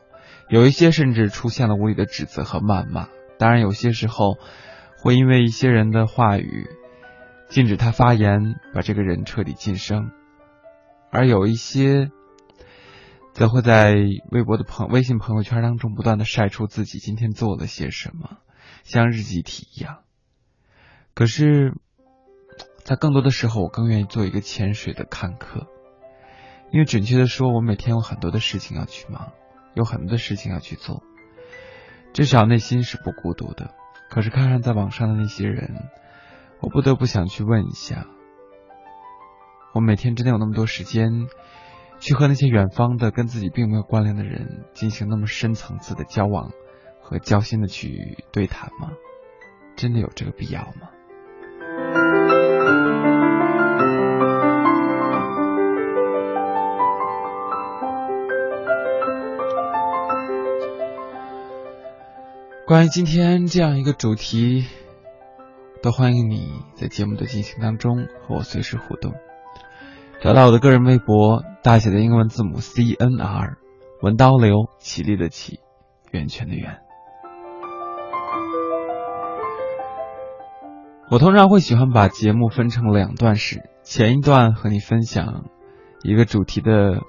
有一些甚至出现了无理的指责和谩骂。当然，有些时候会因为一些人的话语禁止他发言，把这个人彻底晋升；而有一些则会在微博的朋微信朋友圈当中不断的晒出自己今天做了些什么，像日记体一样。可是，在更多的时候，我更愿意做一个潜水的看客。因为准确的说，我每天有很多的事情要去忙，有很多的事情要去做，至少内心是不孤独的。可是看看在网上的那些人，我不得不想去问一下：我每天真的有那么多时间，去和那些远方的、跟自己并没有关联的人进行那么深层次的交往和交心的去对谈吗？真的有这个必要吗？关于今天这样一个主题，都欢迎你在节目的进行当中和我随时互动。找到我的个人微博，大写的英文字母 C N R，文刀流，起立的起，源泉的源。我通常会喜欢把节目分成两段式，前一段和你分享一个主题的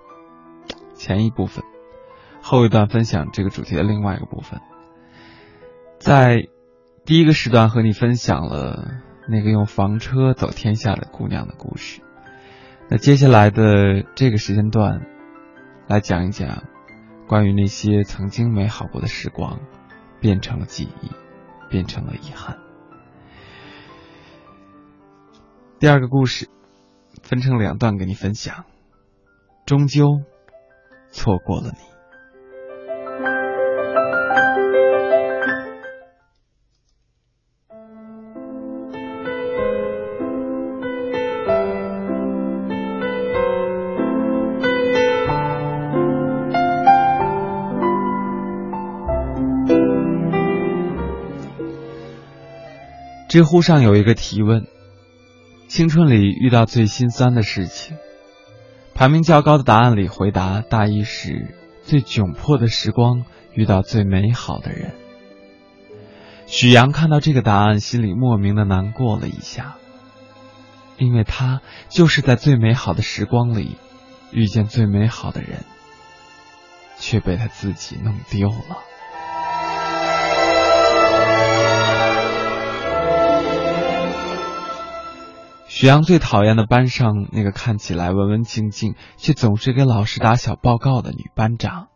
前一部分，后一段分享这个主题的另外一个部分。在第一个时段和你分享了那个用房车走天下的姑娘的故事，那接下来的这个时间段，来讲一讲关于那些曾经美好过的时光变成了记忆，变成了遗憾。第二个故事分成两段给你分享，终究错过了你。知乎上有一个提问：青春里遇到最心酸的事情，排名较高的答案里回答大意是最窘迫的时光遇到最美好的人。许阳看到这个答案，心里莫名的难过了一下，因为他就是在最美好的时光里遇见最美好的人，却被他自己弄丢了。许阳最讨厌的班上那个看起来文文静静，却总是给老师打小报告的女班长，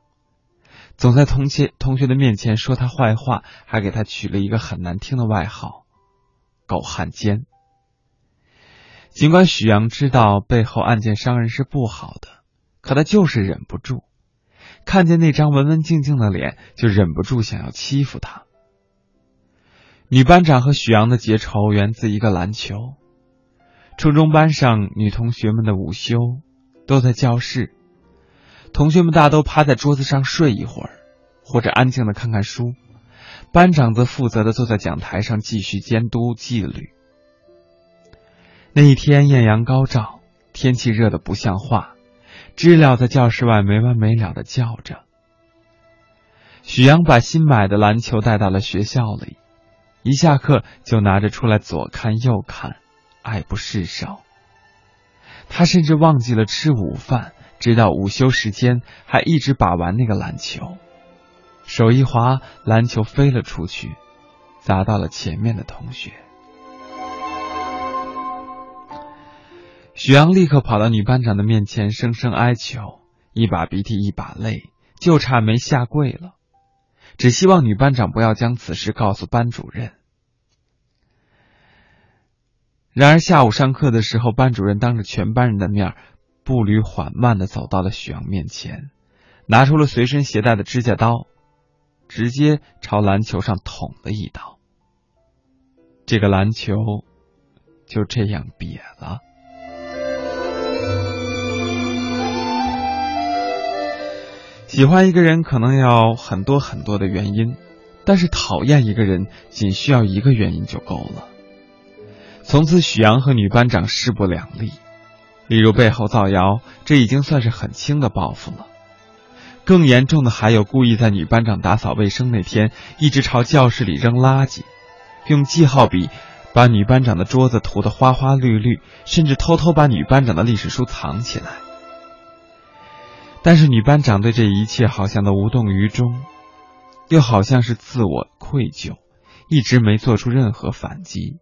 总在同学同学的面前说他坏话，还给他取了一个很难听的外号“狗汉奸”。尽管许阳知道背后暗箭伤人是不好的，可他就是忍不住，看见那张文文静静的脸，就忍不住想要欺负他。女班长和许阳的结仇源自一个篮球。初中班上女同学们的午休都在教室，同学们大都趴在桌子上睡一会儿，或者安静的看看书，班长则负责的坐在讲台上继续监督纪律。那一天艳阳高照，天气热的不像话，知了在教室外没完没了的叫着。许阳把新买的篮球带到了学校里，一下课就拿着出来左看右看。爱不释手，他甚至忘记了吃午饭，直到午休时间还一直把玩那个篮球。手一滑，篮球飞了出去，砸到了前面的同学。许阳立刻跑到女班长的面前，声声哀求，一把鼻涕一把泪，就差没下跪了。只希望女班长不要将此事告诉班主任。然而下午上课的时候，班主任当着全班人的面，步履缓慢的走到了许阳面前，拿出了随身携带的指甲刀，直接朝篮球上捅了一刀。这个篮球就这样瘪了。喜欢一个人可能要很多很多的原因，但是讨厌一个人仅需要一个原因就够了。从此，许阳和女班长势不两立。例如背后造谣，这已经算是很轻的报复了。更严重的还有故意在女班长打扫卫生那天，一直朝教室里扔垃圾，用记号笔把女班长的桌子涂得花花绿绿，甚至偷偷把女班长的历史书藏起来。但是女班长对这一切好像都无动于衷，又好像是自我愧疚，一直没做出任何反击。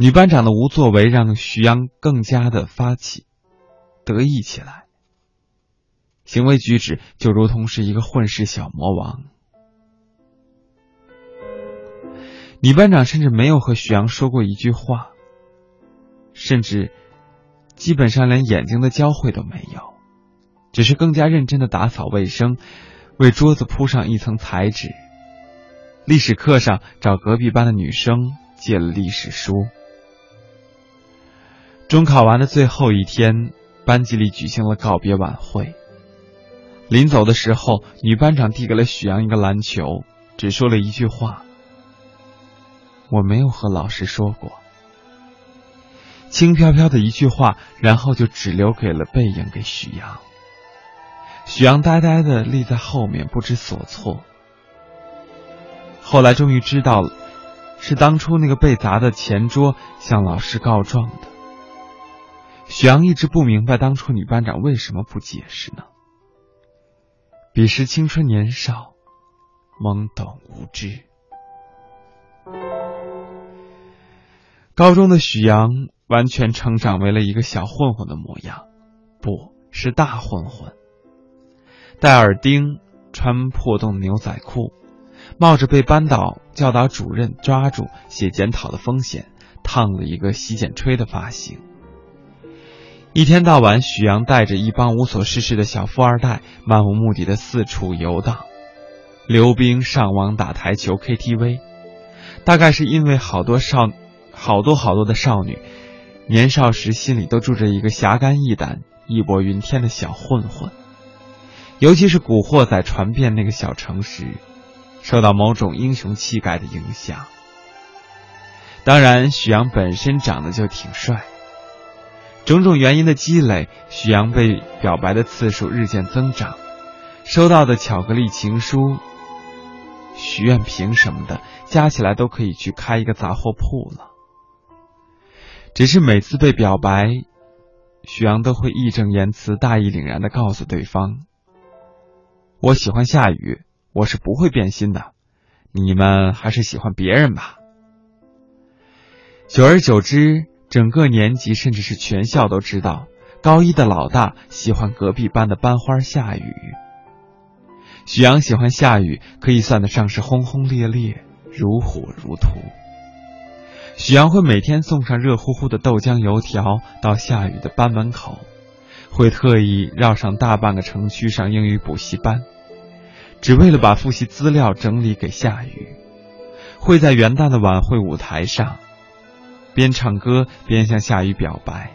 女班长的无作为让徐阳更加的发起得意起来，行为举止就如同是一个混世小魔王。女班长甚至没有和徐阳说过一句话，甚至基本上连眼睛的交汇都没有，只是更加认真的打扫卫生，为桌子铺上一层彩纸。历史课上找隔壁班的女生借了历史书。中考完的最后一天，班级里举行了告别晚会。临走的时候，女班长递给了许阳一个篮球，只说了一句话：“我没有和老师说过。”轻飘飘的一句话，然后就只留给了背影给许阳。许阳呆呆的立在后面，不知所措。后来终于知道了，是当初那个被砸的前桌向老师告状的。许阳一直不明白当初女班长为什么不解释呢？彼时青春年少，懵懂无知。高中的许阳完全成长为了一个小混混的模样，不是大混混。戴耳钉，穿破洞牛仔裤，冒着被班导、教导主任抓住写检讨的风险，烫了一个洗剪吹的发型。一天到晚，许阳带着一帮无所事事的小富二代，漫无目的的四处游荡、溜冰、上网、打台球、KTV。大概是因为好多少、好多好多的少女，年少时心里都住着一个侠肝义胆、义薄云天的小混混。尤其是古惑仔传遍那个小城市，受到某种英雄气概的影响。当然，许阳本身长得就挺帅。种种原因的积累，许阳被表白的次数日渐增长，收到的巧克力情书、许愿瓶什么的，加起来都可以去开一个杂货铺了。只是每次被表白，许阳都会义正言辞、大义凛然的告诉对方：“我喜欢下雨，我是不会变心的，你们还是喜欢别人吧。”久而久之。整个年级，甚至是全校都知道，高一的老大喜欢隔壁班的班花夏雨。许阳喜欢夏雨，可以算得上是轰轰烈烈，如火如荼。许阳会每天送上热乎乎的豆浆油条到夏雨的班门口，会特意绕上大半个城区上英语补习班，只为了把复习资料整理给夏雨。会在元旦的晚会舞台上。边唱歌边向夏雨表白，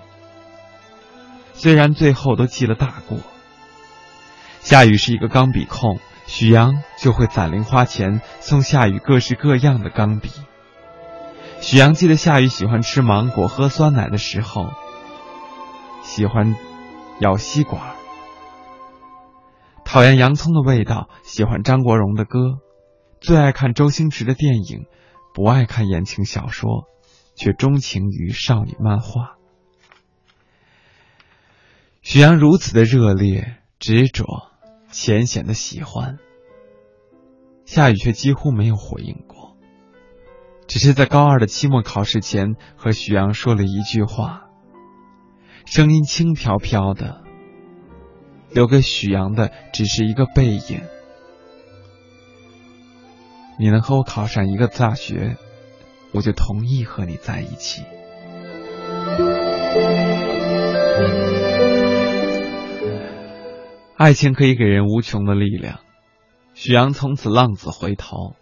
虽然最后都记了大过。夏雨是一个钢笔控，许阳就会攒零花钱送夏雨各式各样的钢笔。许阳记得夏雨喜欢吃芒果、喝酸奶的时候，喜欢咬吸管，讨厌洋葱的味道，喜欢张国荣的歌，最爱看周星驰的电影，不爱看言情小说。却钟情于少女漫画。许阳如此的热烈、执着、浅显的喜欢，夏雨却几乎没有回应过，只是在高二的期末考试前和许阳说了一句话，声音轻飘飘的，留给许阳的只是一个背影，你能和我考上一个大学，我就同意和你在一起。爱情可以给人无穷的力量。许阳从此浪子回头，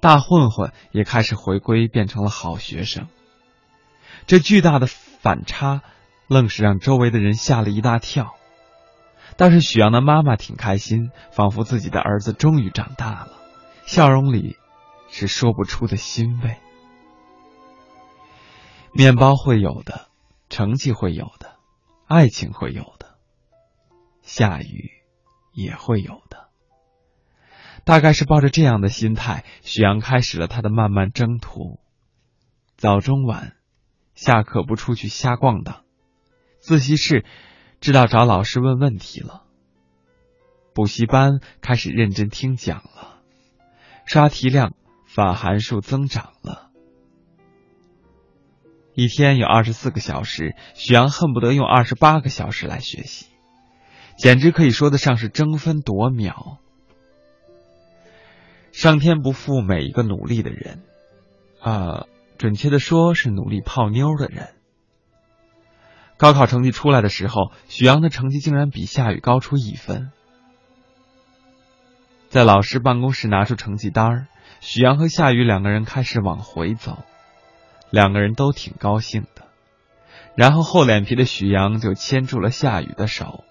大混混也开始回归，变成了好学生。这巨大的反差，愣是让周围的人吓了一大跳。但是许阳的妈妈挺开心，仿佛自己的儿子终于长大了，笑容里是说不出的欣慰。面包会有的，成绩会有的，爱情会有的，下雨也会有的。大概是抱着这样的心态，许阳开始了他的漫漫征途。早中晚，下课不出去瞎逛荡，自习室知道找老师问问题了，补习班开始认真听讲了，刷题量、反函数增长了。一天有二十四个小时，许阳恨不得用二十八个小时来学习，简直可以说得上是争分夺秒。上天不负每一个努力的人，啊，准确的说是努力泡妞的人。高考成绩出来的时候，许阳的成绩竟然比夏雨高出一分。在老师办公室拿出成绩单许阳和夏雨两个人开始往回走，两个人都挺高兴的。然后厚脸皮的许阳就牵住了夏雨的手，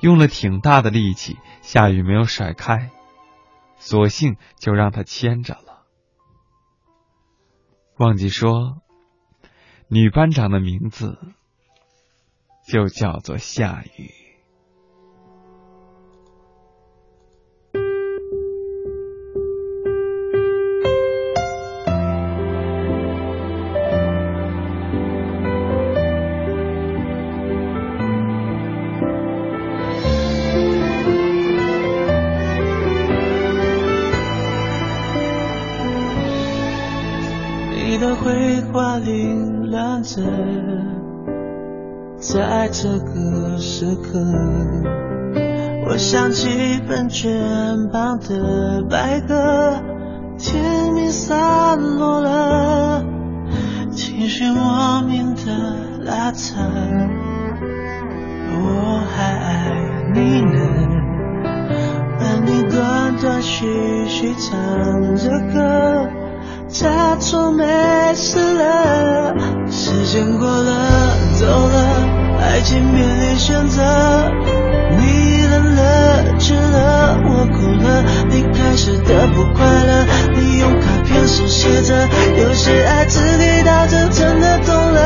用了挺大的力气，夏雨没有甩开。索性就让他牵着了。忘记说，女班长的名字就叫做夏雨。着，在这个时刻，我想起本卷旁的白鸽，天明散落了，情绪莫名的拉扯，我还爱你呢，而你断断续续唱着歌。假装没事了，时间过了，走了，爱情面临选择。你冷了，倦了，我哭了，你开始的不快乐。你用卡片手写着，有些爱只给到这，真的懂了。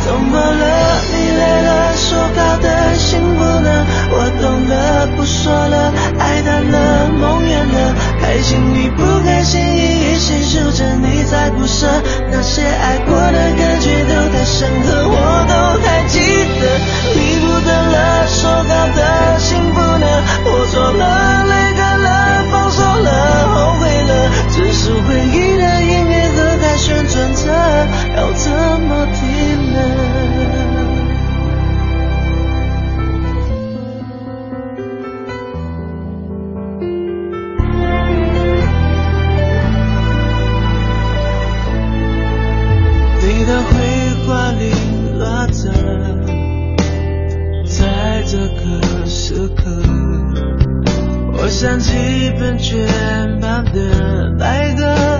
怎么了，你累了，说好的幸福呢？我懂了，不说了，爱淡了，梦远了。开心与不开心，一一细数着，来不舍。那些爱过的感觉都太深刻，我都还记得。你不等了，说好的幸福呢？我错了，泪干了，放手了，后悔了。只是回忆的音乐盒还旋转着，要怎我想起本卷旁的白鸽，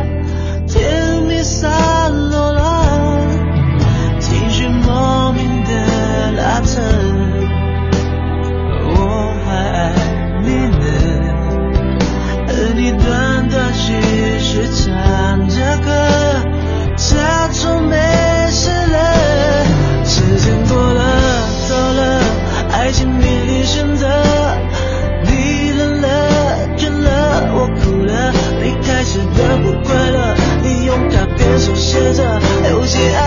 写着有些爱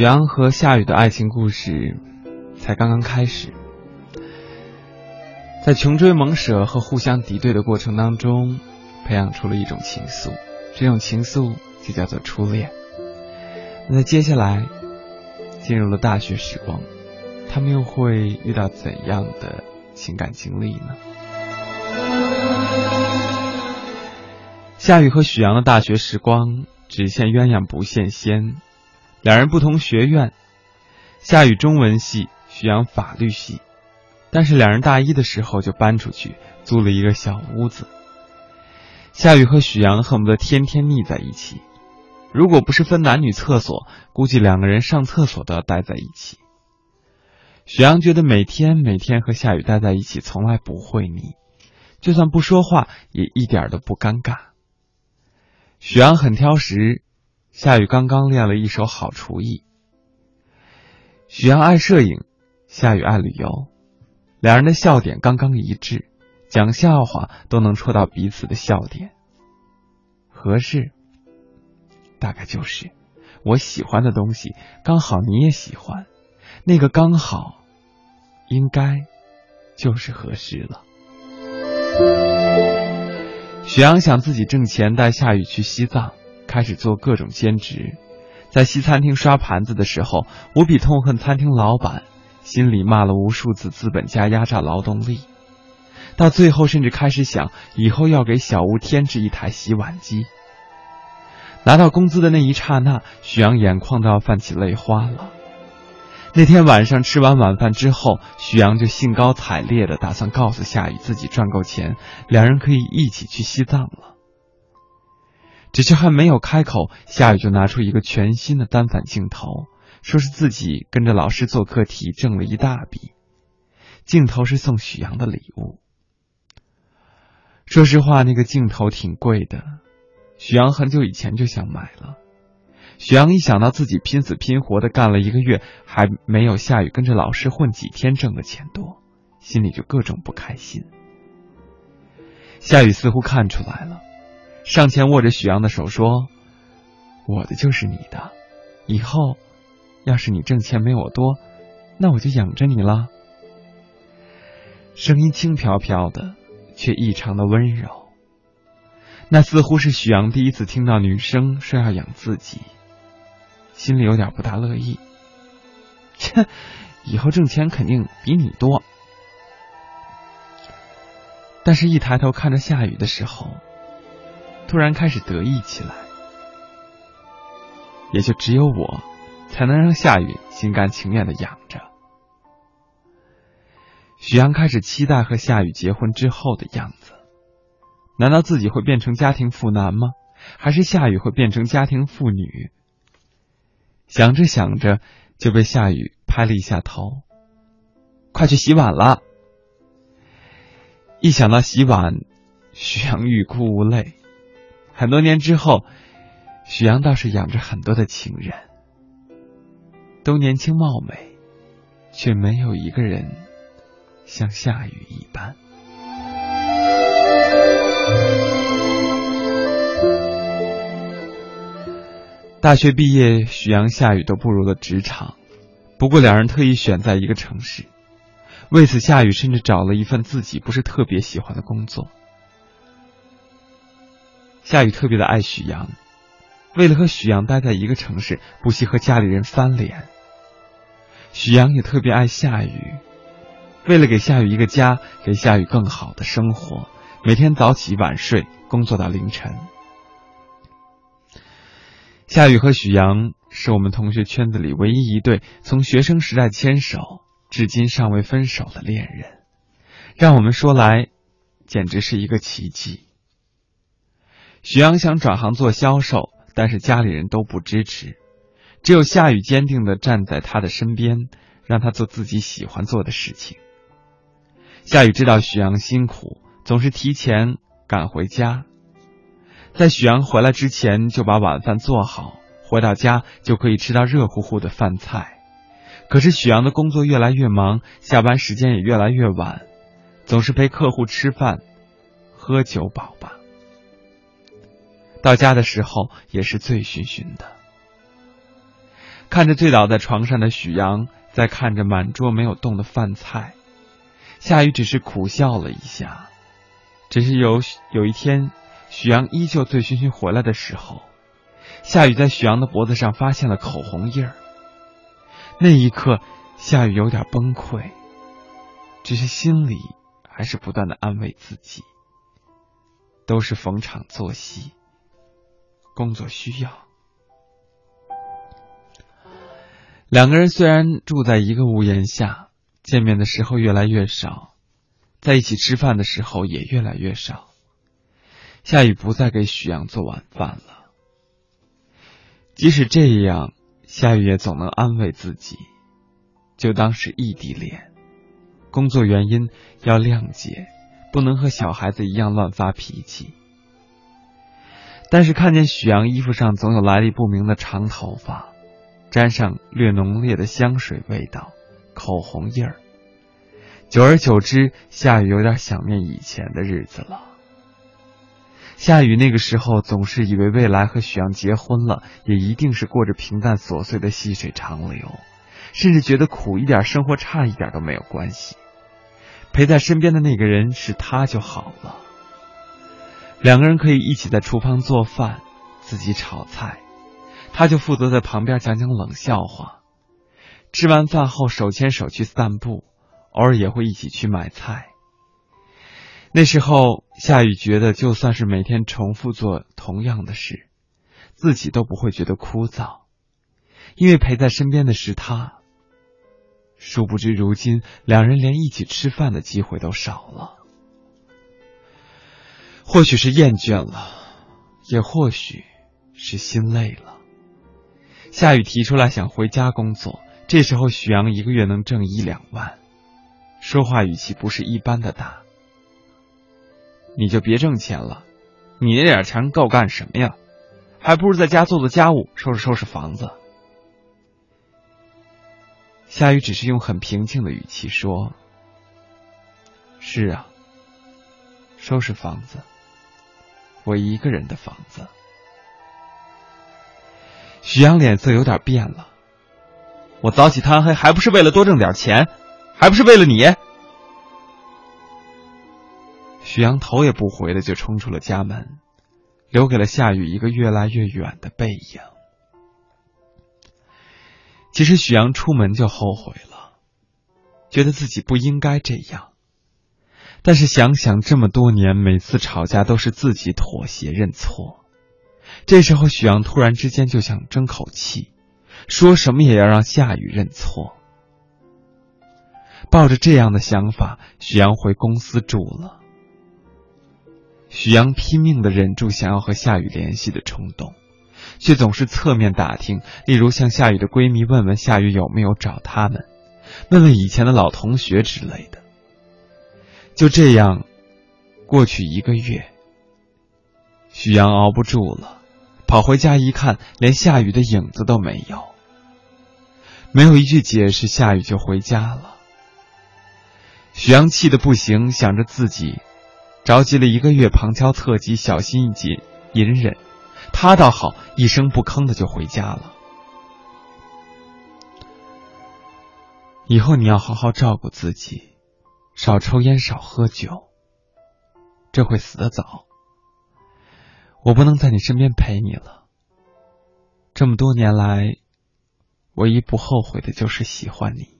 许阳和夏雨的爱情故事才刚刚开始，在穷追猛舍和互相敌对的过程当中，培养出了一种情愫，这种情愫就叫做初恋。那在接下来进入了大学时光，他们又会遇到怎样的情感经历呢？夏雨和许阳的大学时光，只羡鸳鸯不羡仙。两人不同学院，夏雨中文系，许阳法律系，但是两人大一的时候就搬出去租了一个小屋子。夏雨和许阳恨不得天天腻在一起，如果不是分男女厕所，估计两个人上厕所都要待在一起。许阳觉得每天每天和夏雨待在一起，从来不会腻，就算不说话也一点都不尴尬。许阳很挑食。夏雨刚刚练了一手好厨艺。许阳爱摄影，夏雨爱旅游，两人的笑点刚刚一致，讲笑话都能戳到彼此的笑点。合适，大概就是我喜欢的东西刚好你也喜欢，那个刚好，应该就是合适了。许阳想自己挣钱带夏雨去西藏。开始做各种兼职，在西餐厅刷盘子的时候，无比痛恨餐厅老板，心里骂了无数次资本家压榨劳动力，到最后甚至开始想以后要给小屋添置一台洗碗机。拿到工资的那一刹那，许阳眼眶都要泛起泪花了。那天晚上吃完晚饭之后，许阳就兴高采烈的打算告诉夏雨自己赚够钱，两人可以一起去西藏了。只是还没有开口，夏雨就拿出一个全新的单反镜头，说是自己跟着老师做课题挣了一大笔。镜头是送许阳的礼物。说实话，那个镜头挺贵的，许阳很久以前就想买了。许阳一想到自己拼死拼活的干了一个月，还没有夏雨跟着老师混几天挣的钱多，心里就各种不开心。夏雨似乎看出来了。上前握着许阳的手说：“我的就是你的，以后要是你挣钱没我多，那我就养着你了。”声音轻飘飘的，却异常的温柔。那似乎是许阳第一次听到女生说要养自己，心里有点不大乐意。切，以后挣钱肯定比你多。但是，一抬头看着下雨的时候。突然开始得意起来，也就只有我才能让夏雨心甘情愿的养着。许阳开始期待和夏雨结婚之后的样子，难道自己会变成家庭妇男吗？还是夏雨会变成家庭妇女？想着想着，就被夏雨拍了一下头：“快去洗碗了。”一想到洗碗，许阳欲哭无泪。很多年之后，许阳倒是养着很多的情人，都年轻貌美，却没有一个人像夏雨一般。大学毕业，许阳、夏雨都步入了职场，不过两人特意选在一个城市，为此夏雨甚至找了一份自己不是特别喜欢的工作。夏雨特别的爱许阳，为了和许阳待在一个城市，不惜和家里人翻脸。许阳也特别爱夏雨，为了给夏雨一个家，给夏雨更好的生活，每天早起晚睡，工作到凌晨。夏雨和许阳是我们同学圈子里唯一一对从学生时代牵手至今尚未分手的恋人，让我们说来，简直是一个奇迹。许阳想转行做销售，但是家里人都不支持，只有夏雨坚定的站在他的身边，让他做自己喜欢做的事情。夏雨知道许阳辛苦，总是提前赶回家，在许阳回来之前就把晚饭做好，回到家就可以吃到热乎乎的饭菜。可是许阳的工作越来越忙，下班时间也越来越晚，总是陪客户吃饭、喝酒饱吧。到家的时候也是醉醺醺的，看着醉倒在床上的许阳，在看着满桌没有动的饭菜，夏雨只是苦笑了一下。只是有有一天，许阳依旧醉醺醺回来的时候，夏雨在许阳的脖子上发现了口红印儿。那一刻，夏雨有点崩溃，只是心里还是不断的安慰自己，都是逢场作戏。工作需要，两个人虽然住在一个屋檐下，见面的时候越来越少，在一起吃饭的时候也越来越少。夏雨不再给许阳做晚饭了，即使这样，夏雨也总能安慰自己，就当是异地恋，工作原因要谅解，不能和小孩子一样乱发脾气。但是看见许阳衣服上总有来历不明的长头发，沾上略浓烈的香水味道、口红印儿，久而久之，夏雨有点想念以前的日子了。夏雨那个时候总是以为未来和许阳结婚了，也一定是过着平淡琐碎的细水长流，甚至觉得苦一点、生活差一点都没有关系，陪在身边的那个人是他就好了。两个人可以一起在厨房做饭，自己炒菜，他就负责在旁边讲讲冷笑话。吃完饭后手牵手去散步，偶尔也会一起去买菜。那时候，夏雨觉得就算是每天重复做同样的事，自己都不会觉得枯燥，因为陪在身边的是他。殊不知，如今两人连一起吃饭的机会都少了。或许是厌倦了，也或许是心累了。夏雨提出来想回家工作，这时候许阳一个月能挣一两万，说话语气不是一般的大。你就别挣钱了，你那点钱够干什么呀？还不如在家做做家务，收拾收拾房子。夏雨只是用很平静的语气说：“是啊，收拾房子。”我一个人的房子，许阳脸色有点变了。我早起贪黑，还不是为了多挣点钱，还不是为了你？许阳头也不回的就冲出了家门，留给了夏雨一个越来越远的背影。其实许阳出门就后悔了，觉得自己不应该这样。但是想想这么多年，每次吵架都是自己妥协认错。这时候，许阳突然之间就想争口气，说什么也要让夏雨认错。抱着这样的想法，许阳回公司住了。许阳拼命的忍住想要和夏雨联系的冲动，却总是侧面打听，例如向夏雨的闺蜜问问夏雨有没有找他们，问问以前的老同学之类的。就这样，过去一个月，许阳熬不住了，跑回家一看，连夏雨的影子都没有。没有一句解释，夏雨就回家了。许阳气得不行，想着自己着急了一个月，旁敲侧击，小心翼翼，隐忍。他倒好，一声不吭的就回家了。以后你要好好照顾自己。少抽烟，少喝酒，这会死得早。我不能在你身边陪你了。这么多年来，唯一不后悔的就是喜欢你。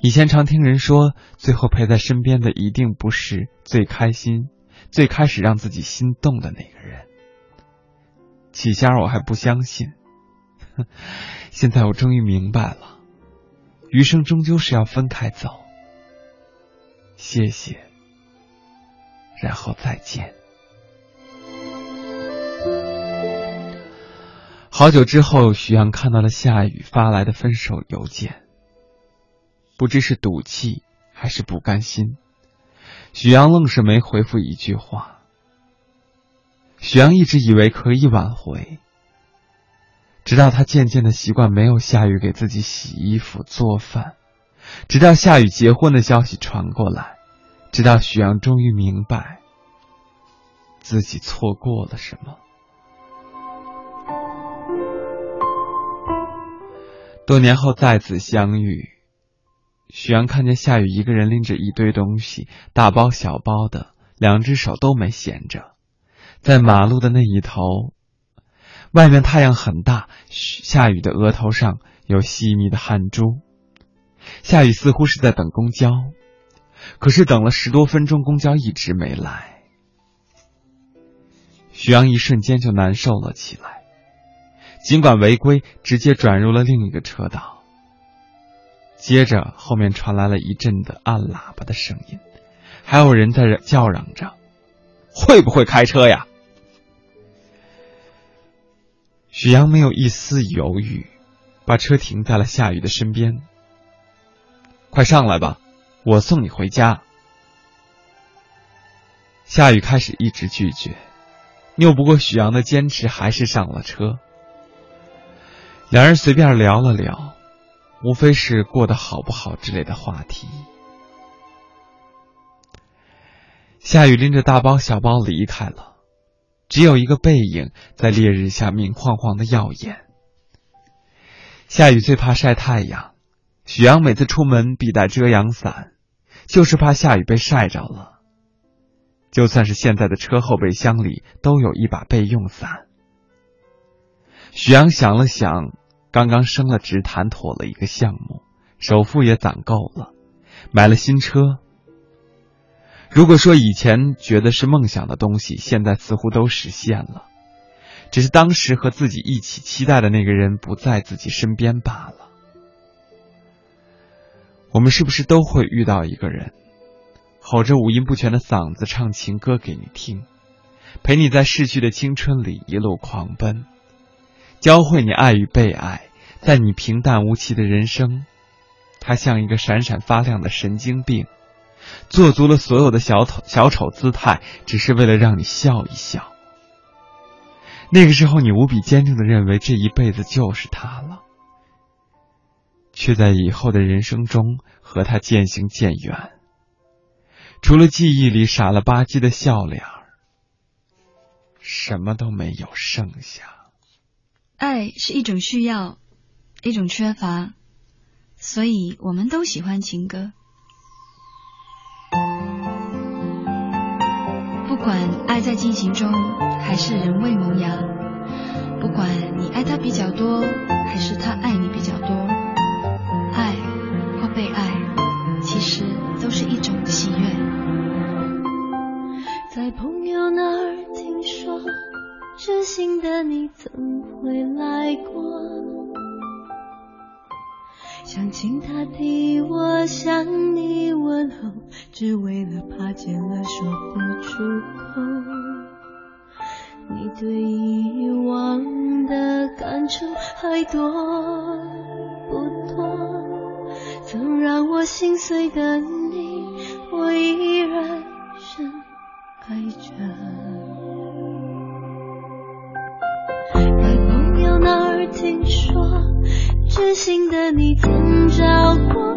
以前常听人说，最后陪在身边的一定不是最开心、最开始让自己心动的那个人。起先我还不相信，现在我终于明白了，余生终究是要分开走。谢谢，然后再见。好久之后，徐阳看到了夏雨发来的分手邮件，不知是赌气还是不甘心，许阳愣是没回复一句话。徐阳一直以为可以挽回，直到他渐渐的习惯没有夏雨给自己洗衣服、做饭，直到夏雨结婚的消息传过来，直到许阳终于明白自己错过了什么。多年后再次相遇，许阳看见夏雨一个人拎着一堆东西，大包小包的，两只手都没闲着，在马路的那一头。外面太阳很大，夏雨的额头上有细密的汗珠。夏雨似乎是在等公交，可是等了十多分钟，公交一直没来。许阳一瞬间就难受了起来。尽管违规，直接转入了另一个车道。接着，后面传来了一阵的按喇叭的声音，还有人在叫嚷着：“会不会开车呀？”许阳没有一丝犹豫，把车停在了夏雨的身边。“快上来吧，我送你回家。”夏雨开始一直拒绝，拗不过许阳的坚持，还是上了车。两人随便聊了聊，无非是过得好不好之类的话题。夏雨拎着大包小包离开了，只有一个背影在烈日下明晃晃的耀眼。夏雨最怕晒太阳，许阳每次出门必带遮阳伞，就是怕下雨被晒着了。就算是现在的车后备箱里都有一把备用伞。许阳想了想。刚刚升了职，谈妥了一个项目，首付也攒够了，买了新车。如果说以前觉得是梦想的东西，现在似乎都实现了，只是当时和自己一起期待的那个人不在自己身边罢了。我们是不是都会遇到一个人，吼着五音不全的嗓子唱情歌给你听，陪你在逝去的青春里一路狂奔？教会你爱与被爱，在你平淡无奇的人生，他像一个闪闪发亮的神经病，做足了所有的小丑小丑姿态，只是为了让你笑一笑。那个时候，你无比坚定的认为这一辈子就是他了，却在以后的人生中和他渐行渐远，除了记忆里傻了吧唧的笑脸什么都没有剩下。爱是一种需要，一种缺乏，所以我们都喜欢情歌。不管爱在进行中，还是人未萌芽；不管你爱他比较多，还是他爱你比较多，喜悦。在朋友那儿听说。知心的你曾回来过，想请他替我向你问候，只为了怕见了说不出口。你对以往的感触还多不多？曾让我心碎的你，我依然深爱着。在朋友那儿听说，知心的你曾找过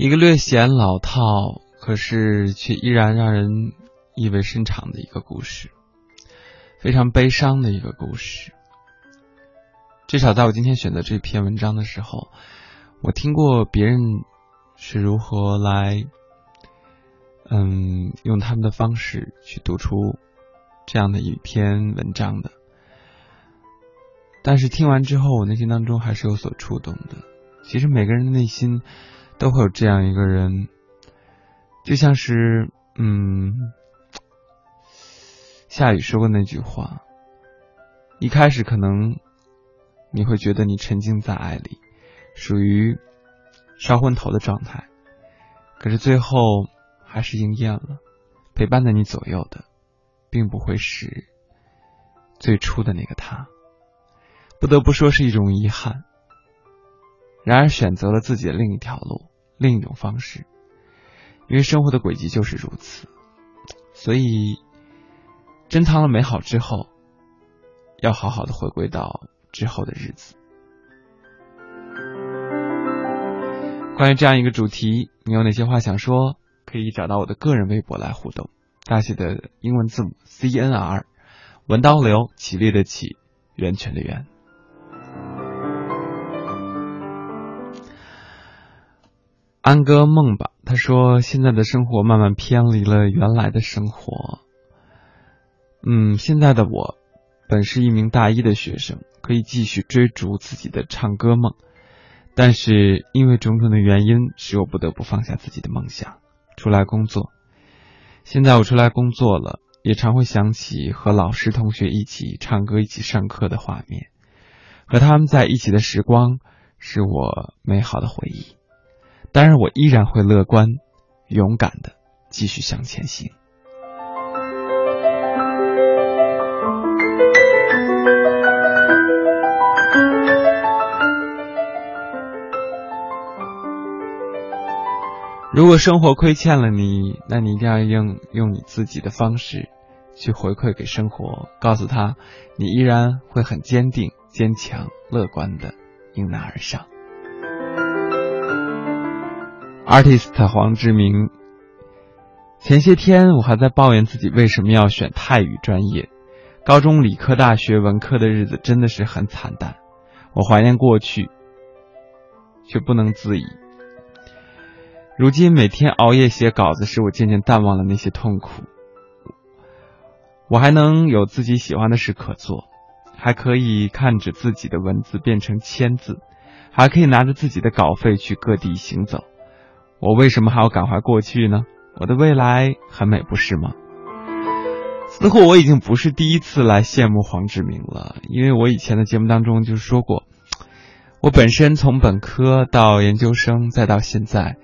一个略显老套，可是却依然让人意味深长的一个故事，非常悲伤的一个故事。至少在我今天选择这篇文章的时候，我听过别人是如何来，嗯，用他们的方式去读出这样的一篇文章的。但是听完之后，我内心当中还是有所触动的。其实每个人的内心。都会有这样一个人，就像是，嗯，夏雨说过那句话：一开始可能你会觉得你沉浸在爱里，属于烧昏头的状态，可是最后还是应验了，陪伴在你左右的，并不会是最初的那个他，不得不说是一种遗憾。然而选择了自己的另一条路，另一种方式，因为生活的轨迹就是如此。所以，珍藏了美好之后，要好好的回归到之后的日子。关于这样一个主题，你有哪些话想说？可以找到我的个人微博来互动，大写的英文字母 C N R，文刀流，起立的起，源泉的源。安哥梦吧，他说现在的生活慢慢偏离了原来的生活。嗯，现在的我本是一名大一的学生，可以继续追逐自己的唱歌梦，但是因为种种的原因，使我不得不放下自己的梦想，出来工作。现在我出来工作了，也常会想起和老师同学一起唱歌、一起上课的画面，和他们在一起的时光，是我美好的回忆。当然，我依然会乐观、勇敢的继续向前行。如果生活亏欠了你，那你一定要用用你自己的方式去回馈给生活，告诉他，你依然会很坚定、坚强、乐观的迎难而上。Artist 黄志明，前些天我还在抱怨自己为什么要选泰语专业。高中理科大学文科的日子真的是很惨淡，我怀念过去，却不能自已。如今每天熬夜写稿子，使我渐渐淡忘了那些痛苦。我还能有自己喜欢的事可做，还可以看着自己的文字变成签字，还可以拿着自己的稿费去各地行走。我为什么还要感怀过去呢？我的未来很美，不是吗？似乎我已经不是第一次来羡慕黄志明了，因为我以前的节目当中就说过，我本身从本科到研究生再到现在，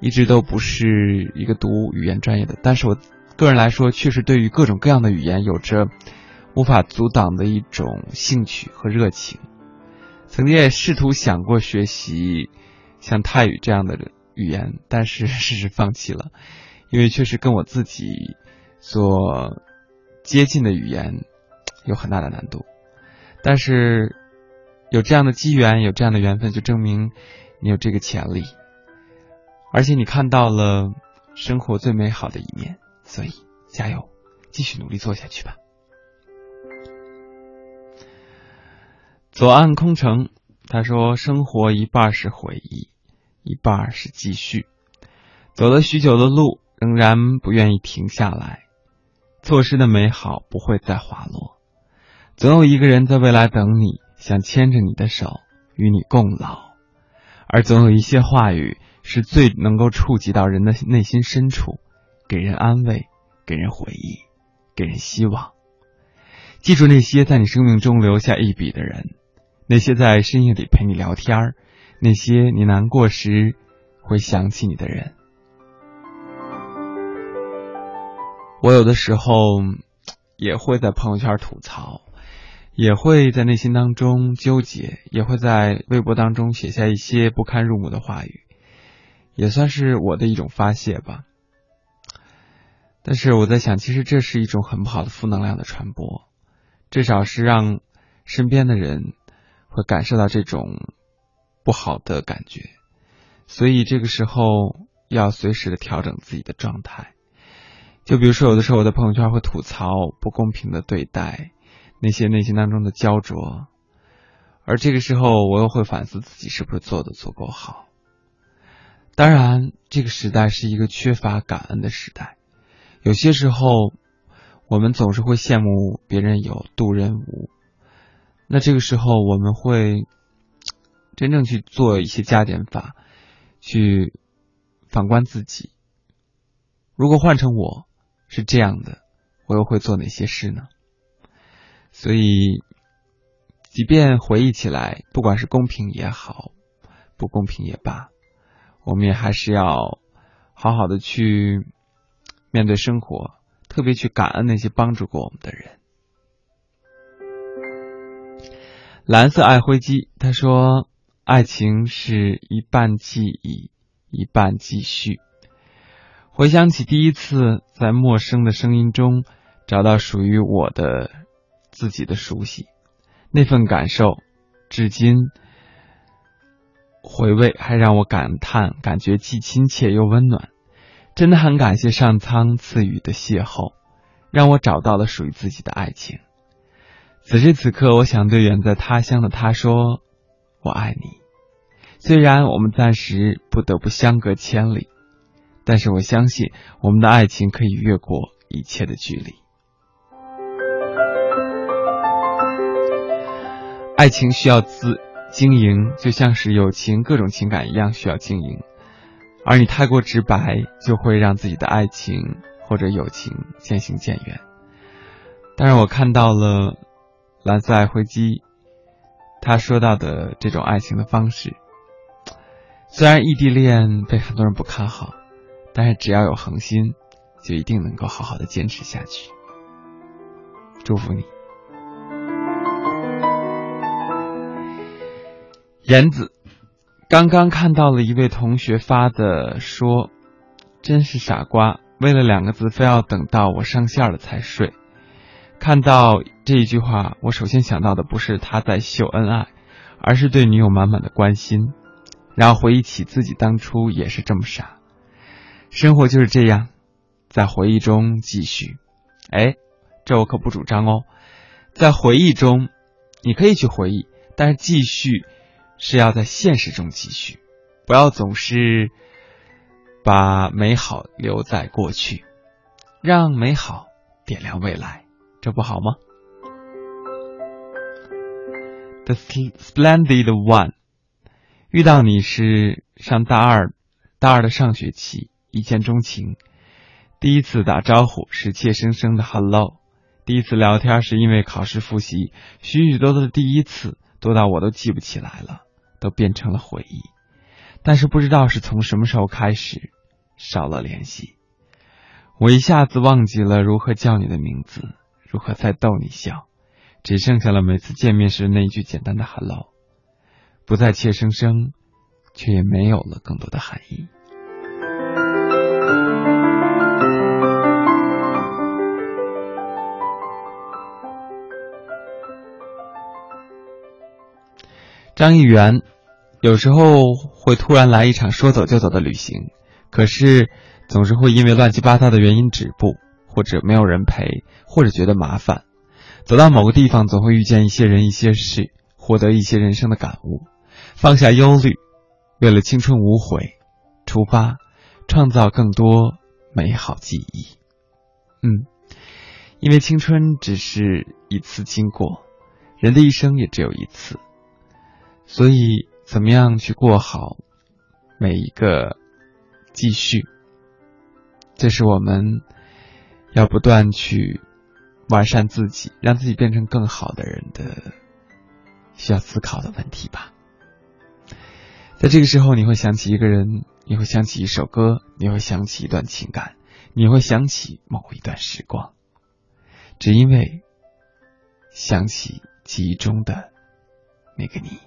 一直都不是一个读语言专业的，但是我个人来说，确实对于各种各样的语言有着无法阻挡的一种兴趣和热情。曾经也试图想过学习像泰语这样的人。语言，但是事实放弃了，因为确实跟我自己所接近的语言有很大的难度。但是有这样的机缘，有这样的缘分，就证明你有这个潜力，而且你看到了生活最美好的一面，所以加油，继续努力做下去吧。左岸空城，他说：“生活一半是回忆。”一半是继续，走了许久的路，仍然不愿意停下来。错失的美好不会再滑落，总有一个人在未来等你，想牵着你的手与你共老。而总有一些话语是最能够触及到人的内心深处，给人安慰，给人回忆，给人希望。记住那些在你生命中留下一笔的人，那些在深夜里陪你聊天儿。那些你难过时会想起你的人。我有的时候也会在朋友圈吐槽，也会在内心当中纠结，也会在微博当中写下一些不堪入目的话语，也算是我的一种发泄吧。但是我在想，其实这是一种很不好的负能量的传播，至少是让身边的人会感受到这种不好的感觉，所以这个时候要随时的调整自己的状态。就比如说，有的时候我的朋友圈会吐槽不公平的对待，那些内心当中的焦灼，而这个时候我又会反思自己是不是做的足够好。当然，这个时代是一个缺乏感恩的时代。有些时候，我们总是会羡慕别人有，渡人无。那这个时候，我们会真正去做一些加减法，去反观自己。如果换成我是这样的，我又会做哪些事呢？所以，即便回忆起来，不管是公平也好，不公平也罢，我们也还是要好好的去。面对生活，特别去感恩那些帮助过我们的人。蓝色爱灰机他说：“爱情是一半记忆，一半继续。回想起第一次在陌生的声音中找到属于我的自己的熟悉，那份感受，至今回味还让我感叹，感觉既亲切又温暖。”真的很感谢上苍赐予的邂逅，让我找到了属于自己的爱情。此时此刻，我想对远在他乡的他说：“我爱你。”虽然我们暂时不得不相隔千里，但是我相信我们的爱情可以越过一切的距离。爱情需要自经营，就像是友情各种情感一样需要经营。而你太过直白，就会让自己的爱情或者友情渐行渐远。但是我看到了蓝色爱灰机，他说到的这种爱情的方式，虽然异地恋被很多人不看好，但是只要有恒心，就一定能够好好的坚持下去。祝福你，言子。刚刚看到了一位同学发的，说：“真是傻瓜，为了两个字，非要等到我上线了才睡。”看到这一句话，我首先想到的不是他在秀恩爱，而是对女友满满的关心。然后回忆起自己当初也是这么傻。生活就是这样，在回忆中继续。哎，这我可不主张哦。在回忆中，你可以去回忆，但是继续。是要在现实中继续，不要总是把美好留在过去，让美好点亮未来，这不好吗？The splendid one，遇到你是上大二，大二的上学期，一见钟情，第一次打招呼是怯生生的 hello，第一次聊天是因为考试复习，许许多多的第一次，多到我都记不起来了。都变成了回忆，但是不知道是从什么时候开始少了联系。我一下子忘记了如何叫你的名字，如何再逗你笑，只剩下了每次见面时那一句简单的 “hello”，不再怯生生，却也没有了更多的含义。张艺元。有时候会突然来一场说走就走的旅行，可是总是会因为乱七八糟的原因止步，或者没有人陪，或者觉得麻烦。走到某个地方，总会遇见一些人、一些事，获得一些人生的感悟，放下忧虑，为了青春无悔，出发，创造更多美好记忆。嗯，因为青春只是一次经过，人的一生也只有一次，所以。怎么样去过好每一个继续？这是我们要不断去完善自己，让自己变成更好的人的需要思考的问题吧。在这个时候，你会想起一个人，你会想起一首歌，你会想起一段情感，你会想起某一段时光，只因为想起记忆中的那个你。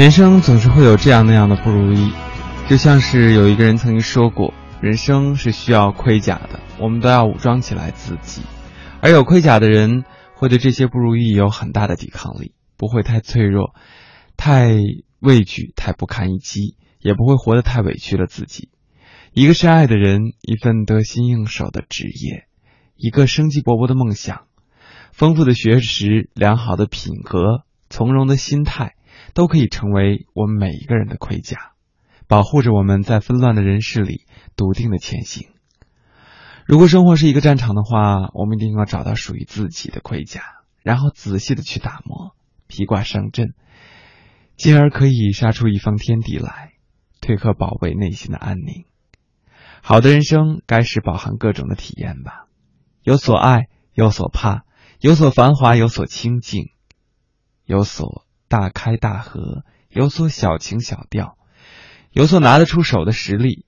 人生总是会有这样那样的不如意，就像是有一个人曾经说过，人生是需要盔甲的，我们都要武装起来自己。而有盔甲的人会对这些不如意有很大的抵抗力，不会太脆弱、太畏惧、太不堪一击，也不会活得太委屈了自己。一个深爱的人，一份得心应手的职业，一个生机勃勃的梦想，丰富的学识，良好的品格，从容的心态。都可以成为我们每一个人的盔甲，保护着我们在纷乱的人世里笃定的前行。如果生活是一个战场的话，我们一定要找到属于自己的盔甲，然后仔细的去打磨，披挂上阵，进而可以杀出一方天地来，退克保卫内心的安宁。好的人生该是饱含各种的体验吧，有所爱，有所怕，有所繁华，有所清静，有所。大开大合，有所小情小调，有所拿得出手的实力，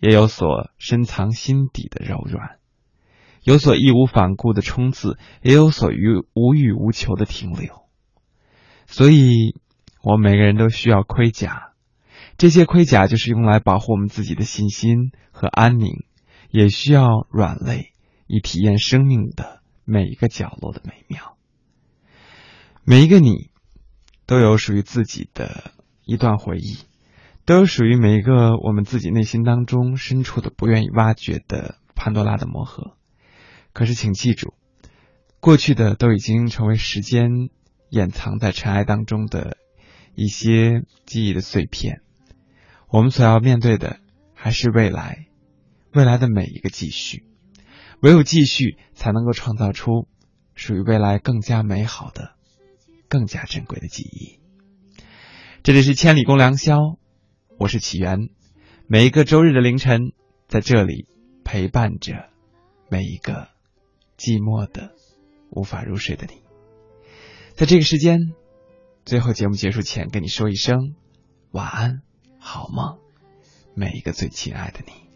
也有所深藏心底的柔软，有所义无反顾的冲刺，也有所欲无欲无求的停留。所以，我们每个人都需要盔甲，这些盔甲就是用来保护我们自己的信心和安宁，也需要软肋，以体验生命的每一个角落的美妙。每一个你。都有属于自己的一段回忆，都有属于每一个我们自己内心当中深处的不愿意挖掘的潘多拉的魔盒。可是，请记住，过去的都已经成为时间掩藏在尘埃当中的一些记忆的碎片。我们所要面对的还是未来，未来的每一个继续。唯有继续，才能够创造出属于未来更加美好的。更加珍贵的记忆。这里是千里共良宵，我是启源。每一个周日的凌晨，在这里陪伴着每一个寂寞的无法入睡的你。在这个时间，最后节目结束前，跟你说一声晚安，好梦，每一个最亲爱的你。